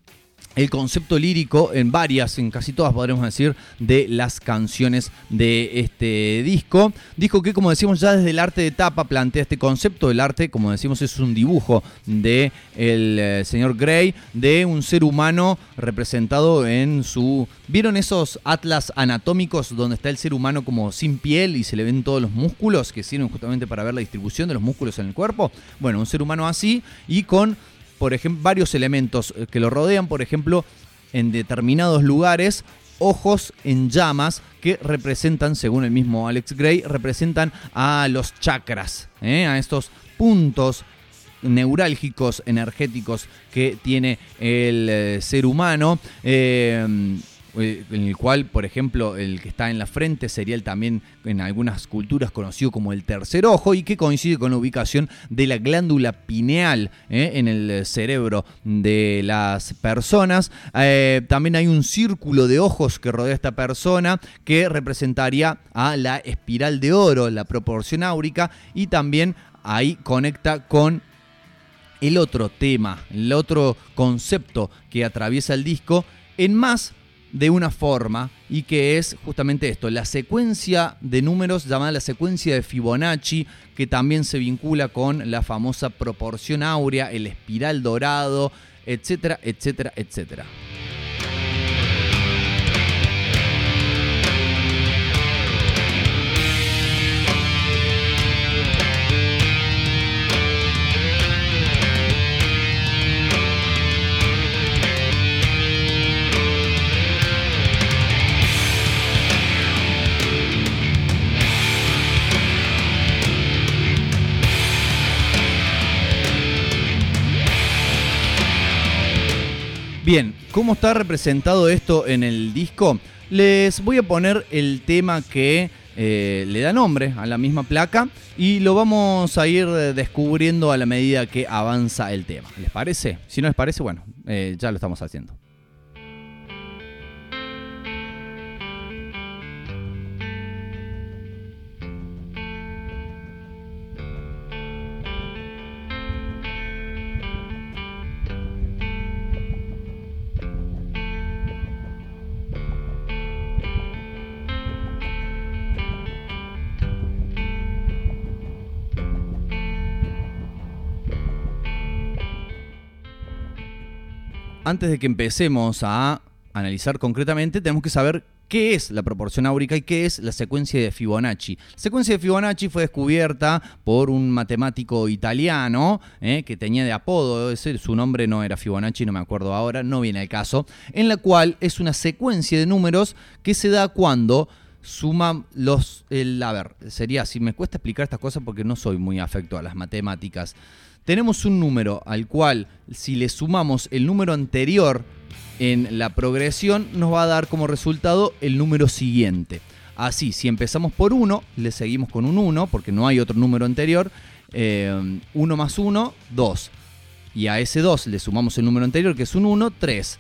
Speaker 4: el concepto lírico en varias, en casi todas podremos decir, de las canciones de este disco. Disco que, como decimos, ya desde el arte de tapa plantea este concepto. El arte, como decimos, es un dibujo de el eh, señor Gray, de un ser humano representado en su... ¿Vieron esos atlas anatómicos donde está el ser humano como sin piel y se le ven todos los músculos que sirven justamente para ver la distribución de los músculos en el cuerpo? Bueno, un ser humano así y con por ejemplo, varios elementos eh, que lo rodean, por ejemplo, en determinados lugares, ojos en llamas que representan, según el mismo Alex Gray, representan a los chakras, ¿eh? a estos puntos neurálgicos, energéticos que tiene el eh, ser humano. En el cual, por ejemplo, el que está en la frente sería el también en algunas culturas conocido como el tercer ojo y que coincide con la ubicación de la glándula pineal eh, en el cerebro de las personas. Eh, también hay un círculo de ojos que rodea a esta persona que representaría a la espiral de oro, la proporción áurica y también ahí conecta con el otro tema, el otro concepto que atraviesa el disco en más de una forma y que es justamente esto, la secuencia de números llamada la secuencia de Fibonacci, que también se vincula con la famosa proporción áurea, el espiral dorado, etcétera, etcétera, etcétera. Bien, ¿cómo está representado esto en el disco? Les voy a poner el tema que eh, le da nombre a la misma placa y lo vamos a ir eh, descubriendo a la medida que avanza el tema. ¿Les parece? Si no les parece, bueno, eh, ya lo estamos haciendo. Antes de que empecemos a analizar concretamente, tenemos que saber qué es la proporción áurica y qué es la secuencia de Fibonacci. La secuencia de Fibonacci fue descubierta por un matemático italiano eh, que tenía de apodo, ese, su nombre no era Fibonacci, no me acuerdo ahora, no viene al caso, en la cual es una secuencia de números que se da cuando suma los... El, a ver, sería así, me cuesta explicar estas cosas porque no soy muy afecto a las matemáticas. Tenemos un número al cual si le sumamos el número anterior en la progresión nos va a dar como resultado el número siguiente. Así, si empezamos por 1, le seguimos con un 1 porque no hay otro número anterior. 1 más 1, 2. Y a ese 2 le sumamos el número anterior que es un 1, 3.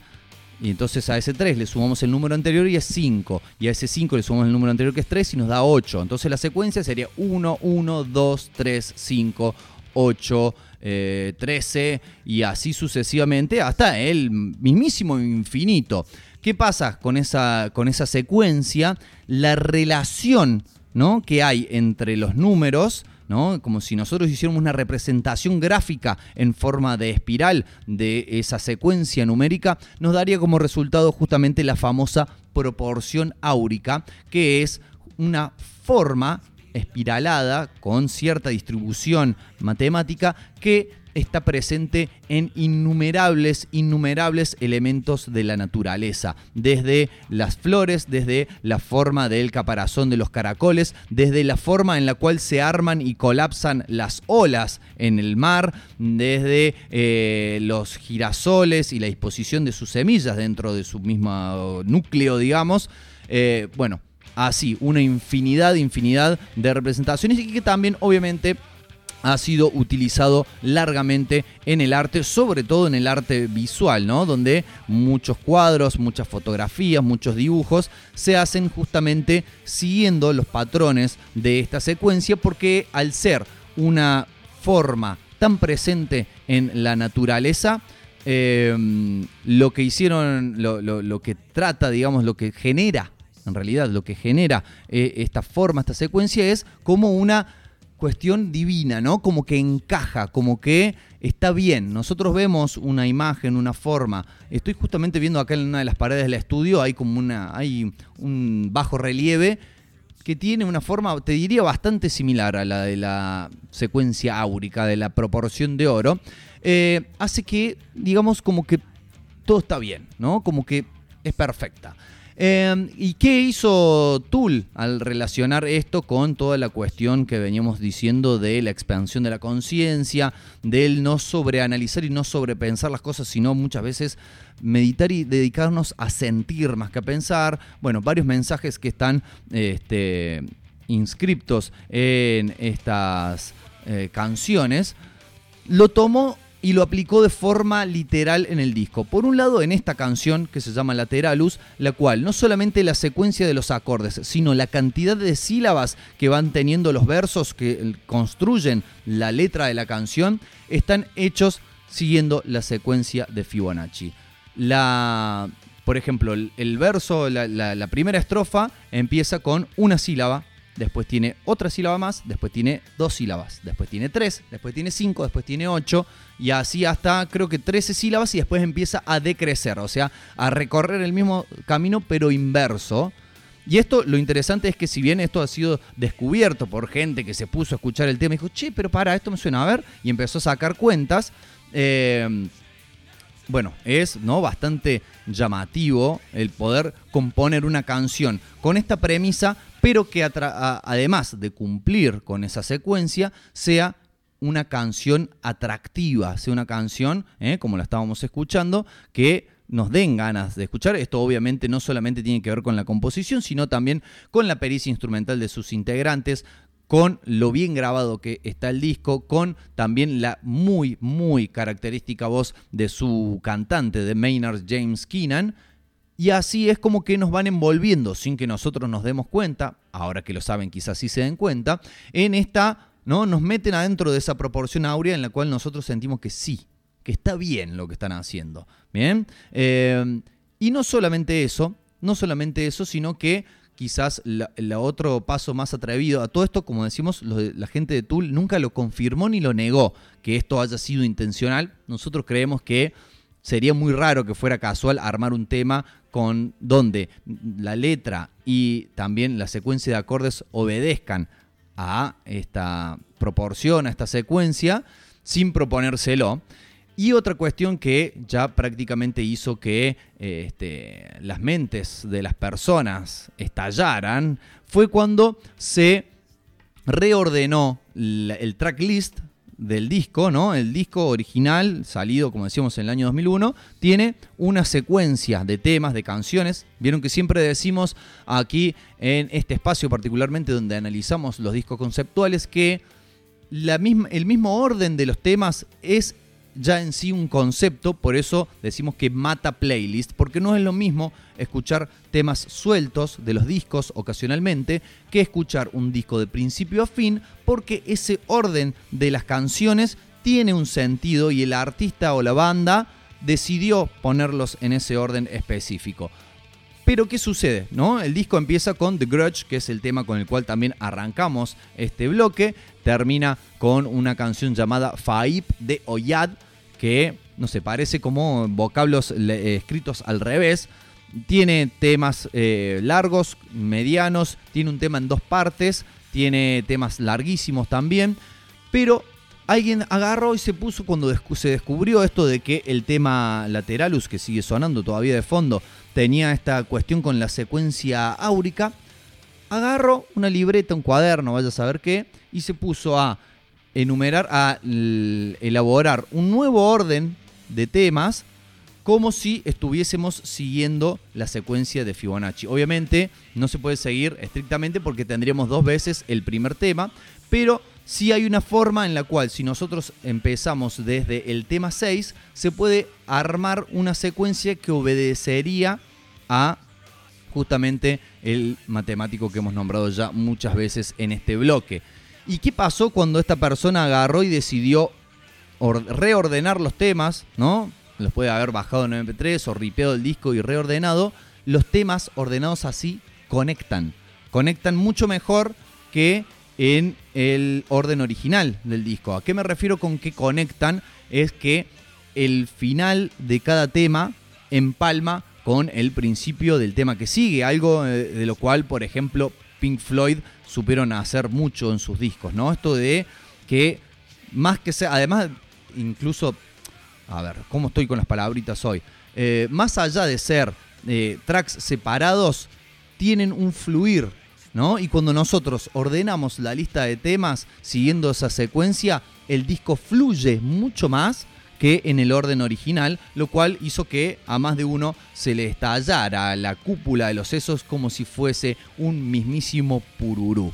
Speaker 4: Y entonces a ese 3 le sumamos el número anterior y es 5. Y a ese 5 le sumamos el número anterior que es 3 y nos da 8. Entonces la secuencia sería 1, 1, 2, 3, 5, 8, eh, 13 y así sucesivamente hasta el mismísimo infinito. ¿Qué pasa con esa, con esa secuencia? La relación ¿no? que hay entre los números. ¿no? Como si nosotros hiciéramos una representación gráfica en forma de espiral de esa secuencia numérica, nos daría como resultado justamente la famosa proporción áurica, que es una forma espiralada con cierta distribución matemática que está presente en innumerables, innumerables elementos de la naturaleza, desde las flores, desde la forma del caparazón de los caracoles, desde la forma en la cual se arman y colapsan las olas en el mar, desde eh, los girasoles y la disposición de sus semillas dentro de su mismo núcleo, digamos. Eh, bueno, así, una infinidad, infinidad de representaciones y que también, obviamente, ha sido utilizado largamente en el arte, sobre todo en el arte visual, ¿no? Donde muchos cuadros, muchas fotografías, muchos dibujos se hacen justamente siguiendo los patrones de esta secuencia, porque al ser una forma tan presente en la naturaleza, eh, lo que hicieron, lo, lo- lo que trata, digamos, lo que genera, en realidad, lo que genera eh, esta forma, esta secuencia es como una cuestión divina, ¿no? Como que encaja, como que está bien. Nosotros vemos una imagen, una forma. Estoy justamente viendo acá en una de las paredes del estudio, hay como una, hay un bajo relieve que tiene una forma, te diría, bastante similar a la de la secuencia áurica, de la proporción de oro. Eh, hace que, digamos, como que todo está bien, ¿no? Como que es perfecta. Eh, ¿Y qué hizo Tool al relacionar esto con toda la cuestión que veníamos diciendo de la expansión de la conciencia, del no sobreanalizar y no sobrepensar las cosas, sino muchas veces meditar y dedicarnos a sentir más que a pensar? Bueno, varios mensajes que están este, inscriptos en estas eh, canciones lo tomó y lo aplicó de forma literal en el disco. Por un lado, en esta canción que se llama Lateralus, la cual no solamente la secuencia de los acordes, sino la cantidad de sílabas que van teniendo los versos que eh, construyen la letra de la canción, están hechos siguiendo la secuencia de Fibonacci. La, por ejemplo, el, verso, la primera estrofa empieza con una sílaba, después tiene otra sílaba más, después tiene dos sílabas, después tiene tres, después tiene cinco, después tiene ocho, y así hasta creo que 13 sílabas y después empieza a decrecer, o sea, a recorrer el mismo camino pero inverso. Y esto, lo interesante es que si bien esto ha sido descubierto por gente que se puso a escuchar el tema y dijo, che, pero para, esto me suena a ver, y empezó a sacar cuentas, eh, bueno, es ¿no? bastante llamativo el poder componer una canción con esta premisa, pero que además de cumplir con esa secuencia, sea una canción atractiva, sea una canción, ¿eh? como la estábamos escuchando, que nos den ganas de escuchar. Esto obviamente no solamente tiene que ver con la composición, sino también con la pericia instrumental de sus integrantes, con lo bien grabado que está el disco, con también la muy, muy característica voz de su cantante, de Maynard James Keenan. Y así es como que nos van envolviendo, sin que nosotros nos demos cuenta, ahora que lo saben quizás sí se den cuenta, en esta, ¿no? Nos meten adentro de esa proporción áurea en la cual nosotros sentimos que sí, que está bien lo que están haciendo. Bien. Eh, y no solamente eso, no solamente eso, sino que quizás la otro paso más atrevido a todo esto, como decimos, la gente de Tool nunca lo confirmó ni lo negó que esto haya sido intencional. Nosotros creemos que sería muy raro que fuera casual armar un tema con donde la letra y también la secuencia de acordes obedezcan a esta proporción, a esta secuencia, sin proponérselo. Y otra cuestión que ya prácticamente hizo que eh, este, las mentes de las personas estallaran fue cuando se reordenó la- el tracklist del disco, ¿no? El disco original, salido, como decíamos, en el año 2001, tiene una secuencia de temas, de canciones. Vieron que siempre decimos aquí en este espacio, particularmente donde analizamos los discos conceptuales, que la misma, el mismo orden de los temas es ya en sí un concepto, por eso decimos que mata playlist, porque no es lo mismo escuchar temas sueltos de los discos ocasionalmente que escuchar un disco de principio a fin, porque ese orden de las canciones tiene un sentido y el artista o la banda decidió ponerlos en ese orden específico. Pero ¿qué sucede? ¿No? El disco empieza con The Grudge, que es el tema con el cual también arrancamos este bloque. Termina con una canción llamada Faib de Oyad, que no sé, parece como vocablos eh, escritos al revés. Tiene temas eh, largos, medianos, tiene un tema en dos partes tiene temas larguísimos también, pero alguien agarró y se puso cuando se descubrió esto de que el tema Lateralus, que sigue sonando todavía de fondo, tenía esta cuestión con la secuencia áurica, agarró una libreta, un cuaderno, vaya a saber qué, y se puso a enumerar, a elaborar un nuevo orden de temas como si estuviésemos siguiendo la secuencia de Fibonacci. Obviamente no se puede seguir estrictamente porque tendríamos dos veces el primer tema, pero sí hay una forma en la cual si nosotros empezamos desde el tema 6, se puede armar una secuencia que obedecería a justamente el matemático que hemos nombrado ya muchas veces en este bloque. ¿Y qué pasó cuando esta persona agarró y decidió or- reordenar los temas, ¿no? Los puede haber bajado en MP3 o ripeado el disco y reordenado. Los temas ordenados así conectan. Conectan mucho mejor que en el orden original del disco. ¿A qué me refiero con que conectan? Es que el final de cada tema empalma con el principio del tema que sigue, algo eh, de lo cual, por ejemplo, Pink Floyd supieron hacer mucho en sus discos, ¿no? Esto de que más que sea, además, incluso, a ver, ¿cómo estoy con las palabritas hoy? Eh, más allá de ser eh, tracks separados, tienen un fluir, ¿no? Y cuando nosotros ordenamos la lista de temas siguiendo esa secuencia, el disco fluye mucho más que en el orden original, lo cual hizo que a más de uno se le estallara la cúpula de los sesos como si fuese un mismísimo pururú.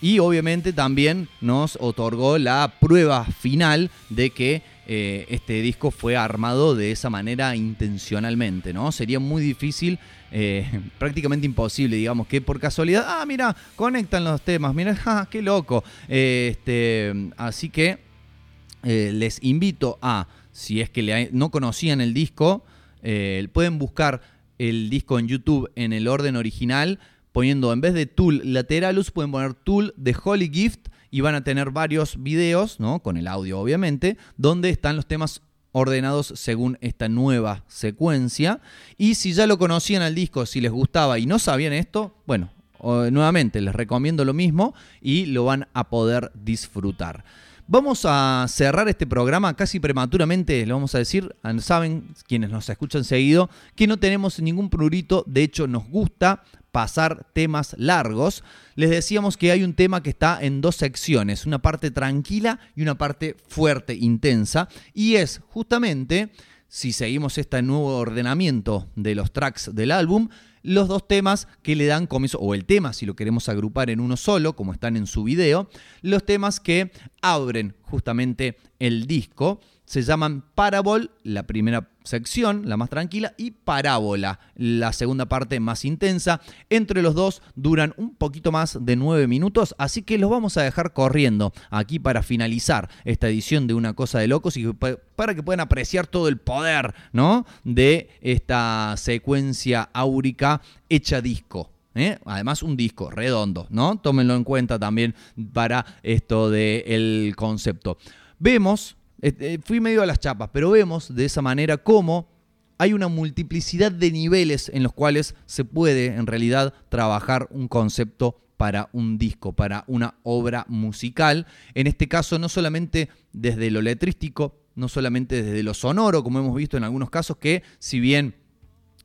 Speaker 4: Y obviamente también nos otorgó la prueba final de que eh, este disco fue armado de esa manera intencionalmente, ¿no? Sería muy difícil, eh, (laughs) prácticamente imposible, digamos, que por casualidad, ah, mira, conectan los temas, mira, (laughs) ja, qué loco. Este, así que eh, les invito a, si es que no conocían el disco, eh, pueden buscar el disco en YouTube en el orden original, poniendo en vez de Tool Lateralus, pueden poner Tool de Holy Gift y van a tener varios videos, ¿no? Con el audio obviamente, donde están los temas ordenados según esta nueva secuencia. Y si ya lo conocían al disco, si les gustaba y no sabían esto, bueno, nuevamente les recomiendo lo mismo y lo van a poder disfrutar. Vamos a cerrar este programa casi prematuramente, lo vamos a decir, saben quienes nos escuchan seguido, que no tenemos ningún prurito, de hecho nos gusta pasar temas largos. Les decíamos que hay un tema que está en dos secciones, una parte tranquila y una parte fuerte, intensa, y es justamente, si seguimos este nuevo ordenamiento de los tracks del álbum, los dos temas que le dan comienzo, o el tema si lo queremos agrupar en uno solo, como están en su video, los temas que abren justamente el disco. Se llaman Parabol, la primera sección, la más tranquila, y Parábola, la segunda parte más intensa. Entre los dos duran un poquito más de nueve minutos, así que los vamos a dejar corriendo aquí para finalizar esta edición de Una Cosa de Locos y para que puedan apreciar todo el poder, ¿no? De esta secuencia áurica hecha disco. ¿eh? Además, un disco redondo, ¿no? Tómenlo en cuenta también para esto del concepto. Vemos, fui medio a las chapas, pero vemos de esa manera cómo hay una multiplicidad de niveles en los cuales se puede en realidad trabajar un concepto para un disco, para una obra musical. En este caso, no solamente desde lo letrístico, no solamente desde lo sonoro, como hemos visto en algunos casos, que si bien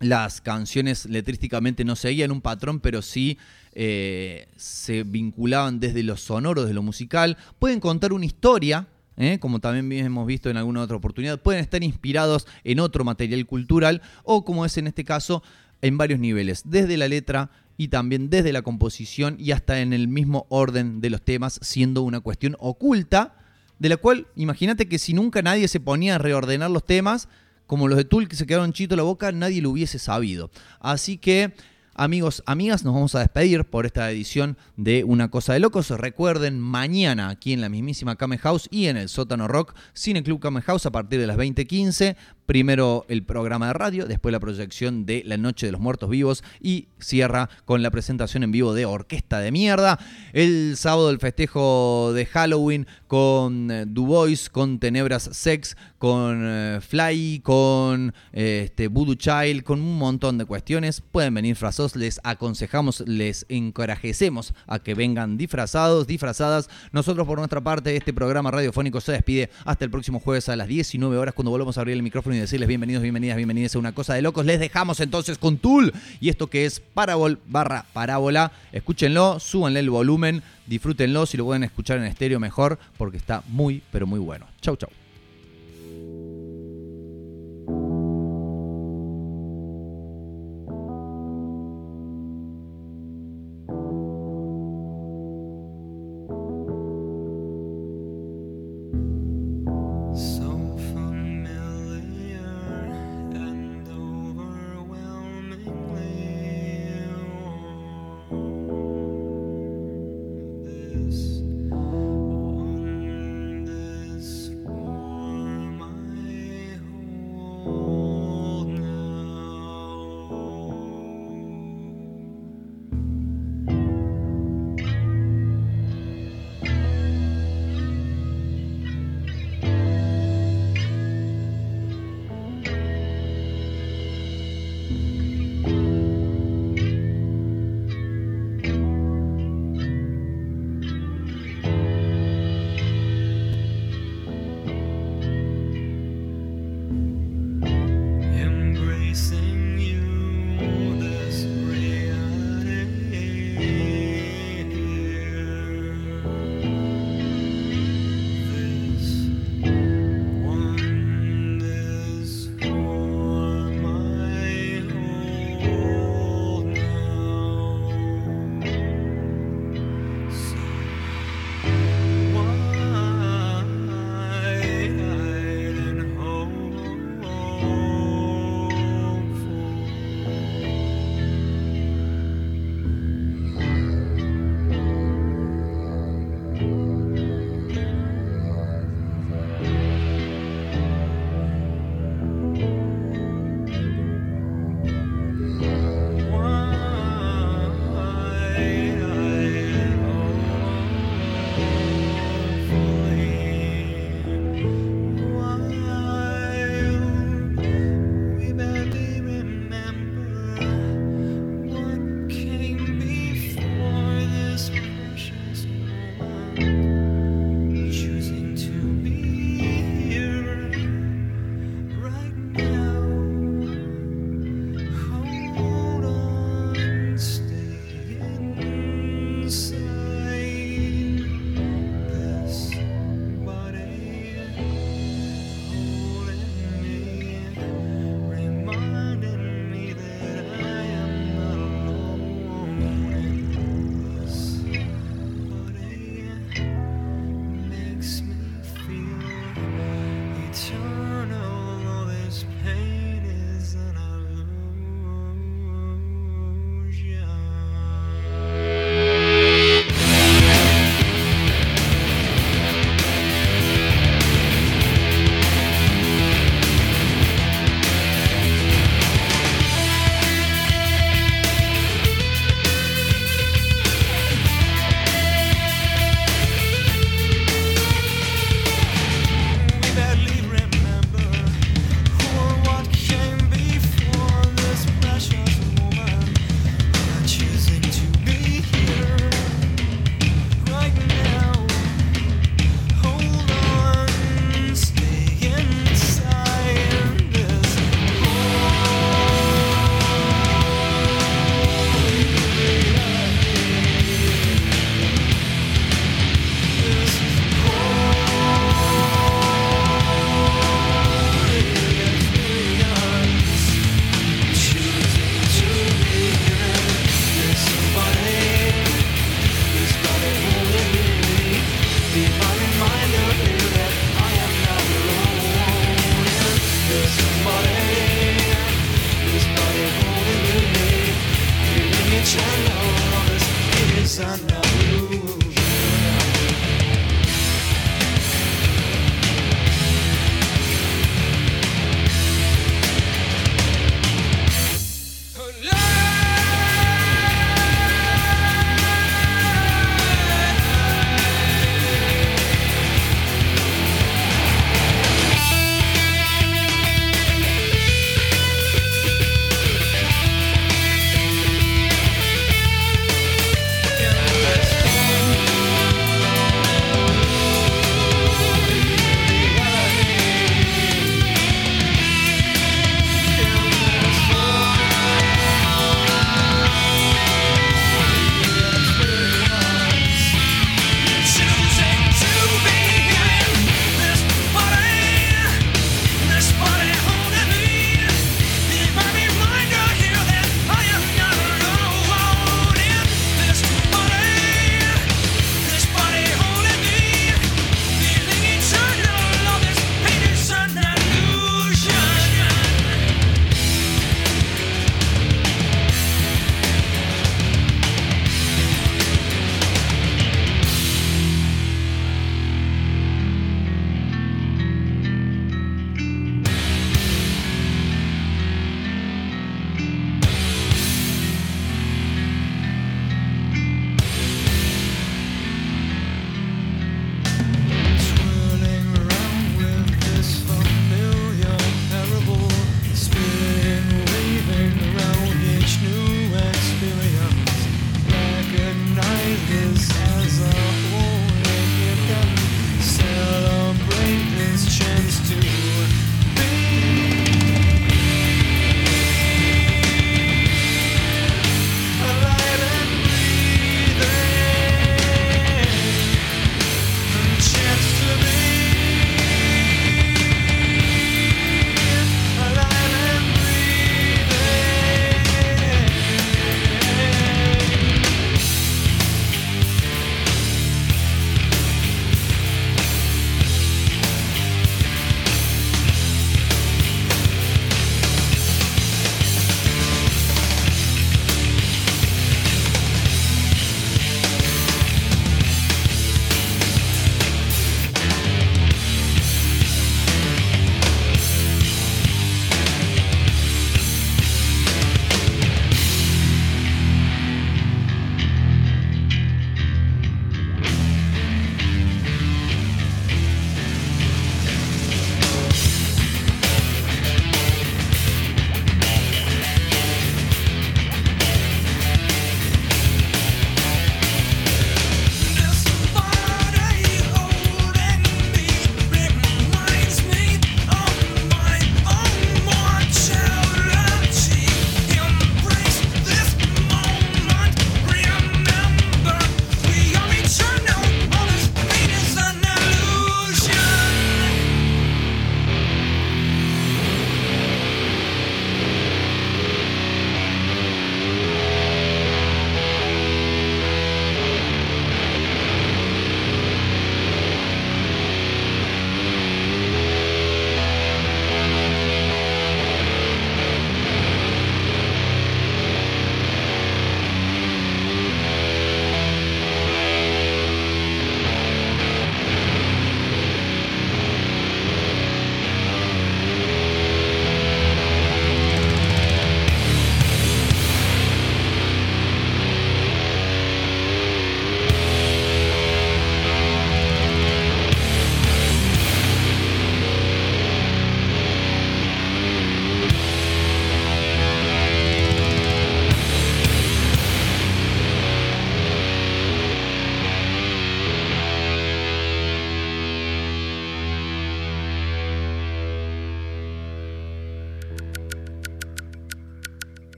Speaker 4: las canciones letrísticamente no seguían un patrón, pero sí eh, se vinculaban desde lo sonoro, desde lo musical. Pueden contar una historia, ¿eh? como también hemos visto en alguna otra oportunidad. Pueden estar inspirados en otro material cultural o, como es en este caso, en varios niveles, desde la letra y también desde la composición y hasta en el mismo orden de los temas, siendo una cuestión oculta, de la cual imagínate que si nunca nadie se ponía a reordenar los temas, como los de Tool que se quedaron chito la boca, nadie lo hubiese sabido. Así que, amigos, amigas, nos vamos a despedir por esta edición de Una Cosa de Locos. Recuerden, mañana aquí en la mismísima Kame House y en el Sótano Rock, Cine Club Kame House a partir de las 20.15. Primero el programa de radio, después la proyección de La Noche de los Muertos Vivos y cierra con la presentación en vivo de Orquesta de Mierda. El sábado el festejo de Halloween con eh, Du Bois, con Tenebras Sex, con eh, Fly, con este, Voodoo Child, con un montón de cuestiones. Pueden venir frasos les aconsejamos, les encorajecemos a que vengan disfrazados, disfrazadas. Nosotros por nuestra parte, este programa radiofónico se despide hasta el próximo jueves a las 19 horas cuando volvamos a abrir el y decirles bienvenidos, bienvenidas, bienvenidas a una cosa de locos. Les dejamos entonces con Tool y esto que es Parabol barra parábola. Escúchenlo, súbanle el volumen, disfrútenlo, si lo pueden escuchar en estéreo mejor porque está muy, pero muy bueno. Chau, chau.